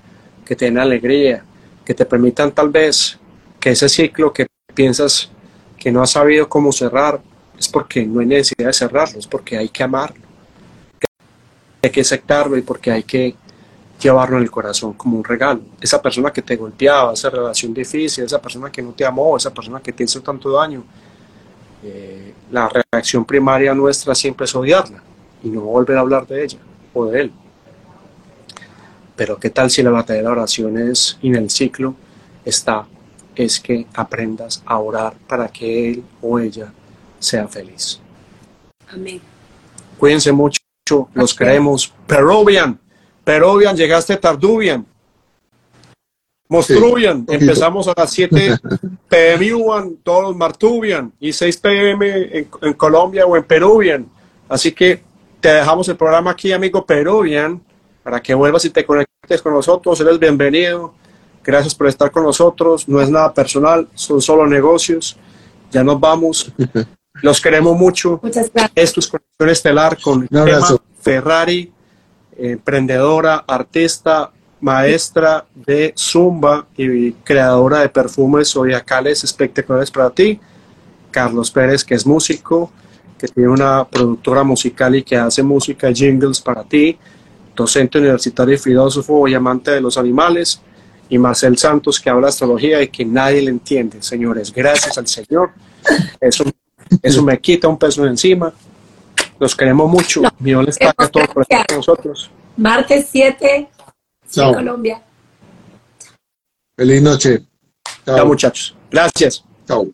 que te den alegría, que te permitan tal vez que ese ciclo que piensas que no has sabido cómo cerrar, es porque no hay necesidad de cerrarlo, es porque hay que amarlo, hay que aceptarlo y porque hay que llevarlo en el corazón como un regalo. Esa persona que te golpeaba, esa relación difícil, esa persona que no te amó, esa persona que te hizo tanto daño, eh, la reacción primaria nuestra siempre es odiarla y no volver a hablar de ella o de él. Pero qué tal si la batalla de la oración es, y en el ciclo está, es que aprendas a orar para que él o ella sea feliz. Amén. Cuídense mucho, los queremos. Peruvian, Peruvian, llegaste tardubian. Mostrubian, empezamos a las 7 [LAUGHS] pm, todos Martubian, y 6 pm en, en, Colombia o en Peruvian. Así que te dejamos el programa aquí, amigo Peruvian, para que vuelvas y te conectes con nosotros. Eres bienvenido. Gracias por estar con nosotros. No es nada personal, son solo negocios. Ya nos vamos. [LAUGHS] Los queremos mucho. Muchas gracias. Esto es Conexión Estelar con Emma Ferrari, emprendedora, artista, maestra de Zumba y creadora de perfumes zodiacales espectaculares para ti. Carlos Pérez, que es músico, que tiene una productora musical y que hace música jingles para ti. Docente universitario y filósofo y amante de los animales. Y Marcel Santos, que habla astrología y que nadie le entiende. Señores, gracias al Señor. Eso eso [LAUGHS] me quita un peso de encima. Los queremos mucho. No, Mi está a todos por estar con nosotros. Martes 7 en Colombia. Feliz noche. Chao, muchachos. Gracias. Chao.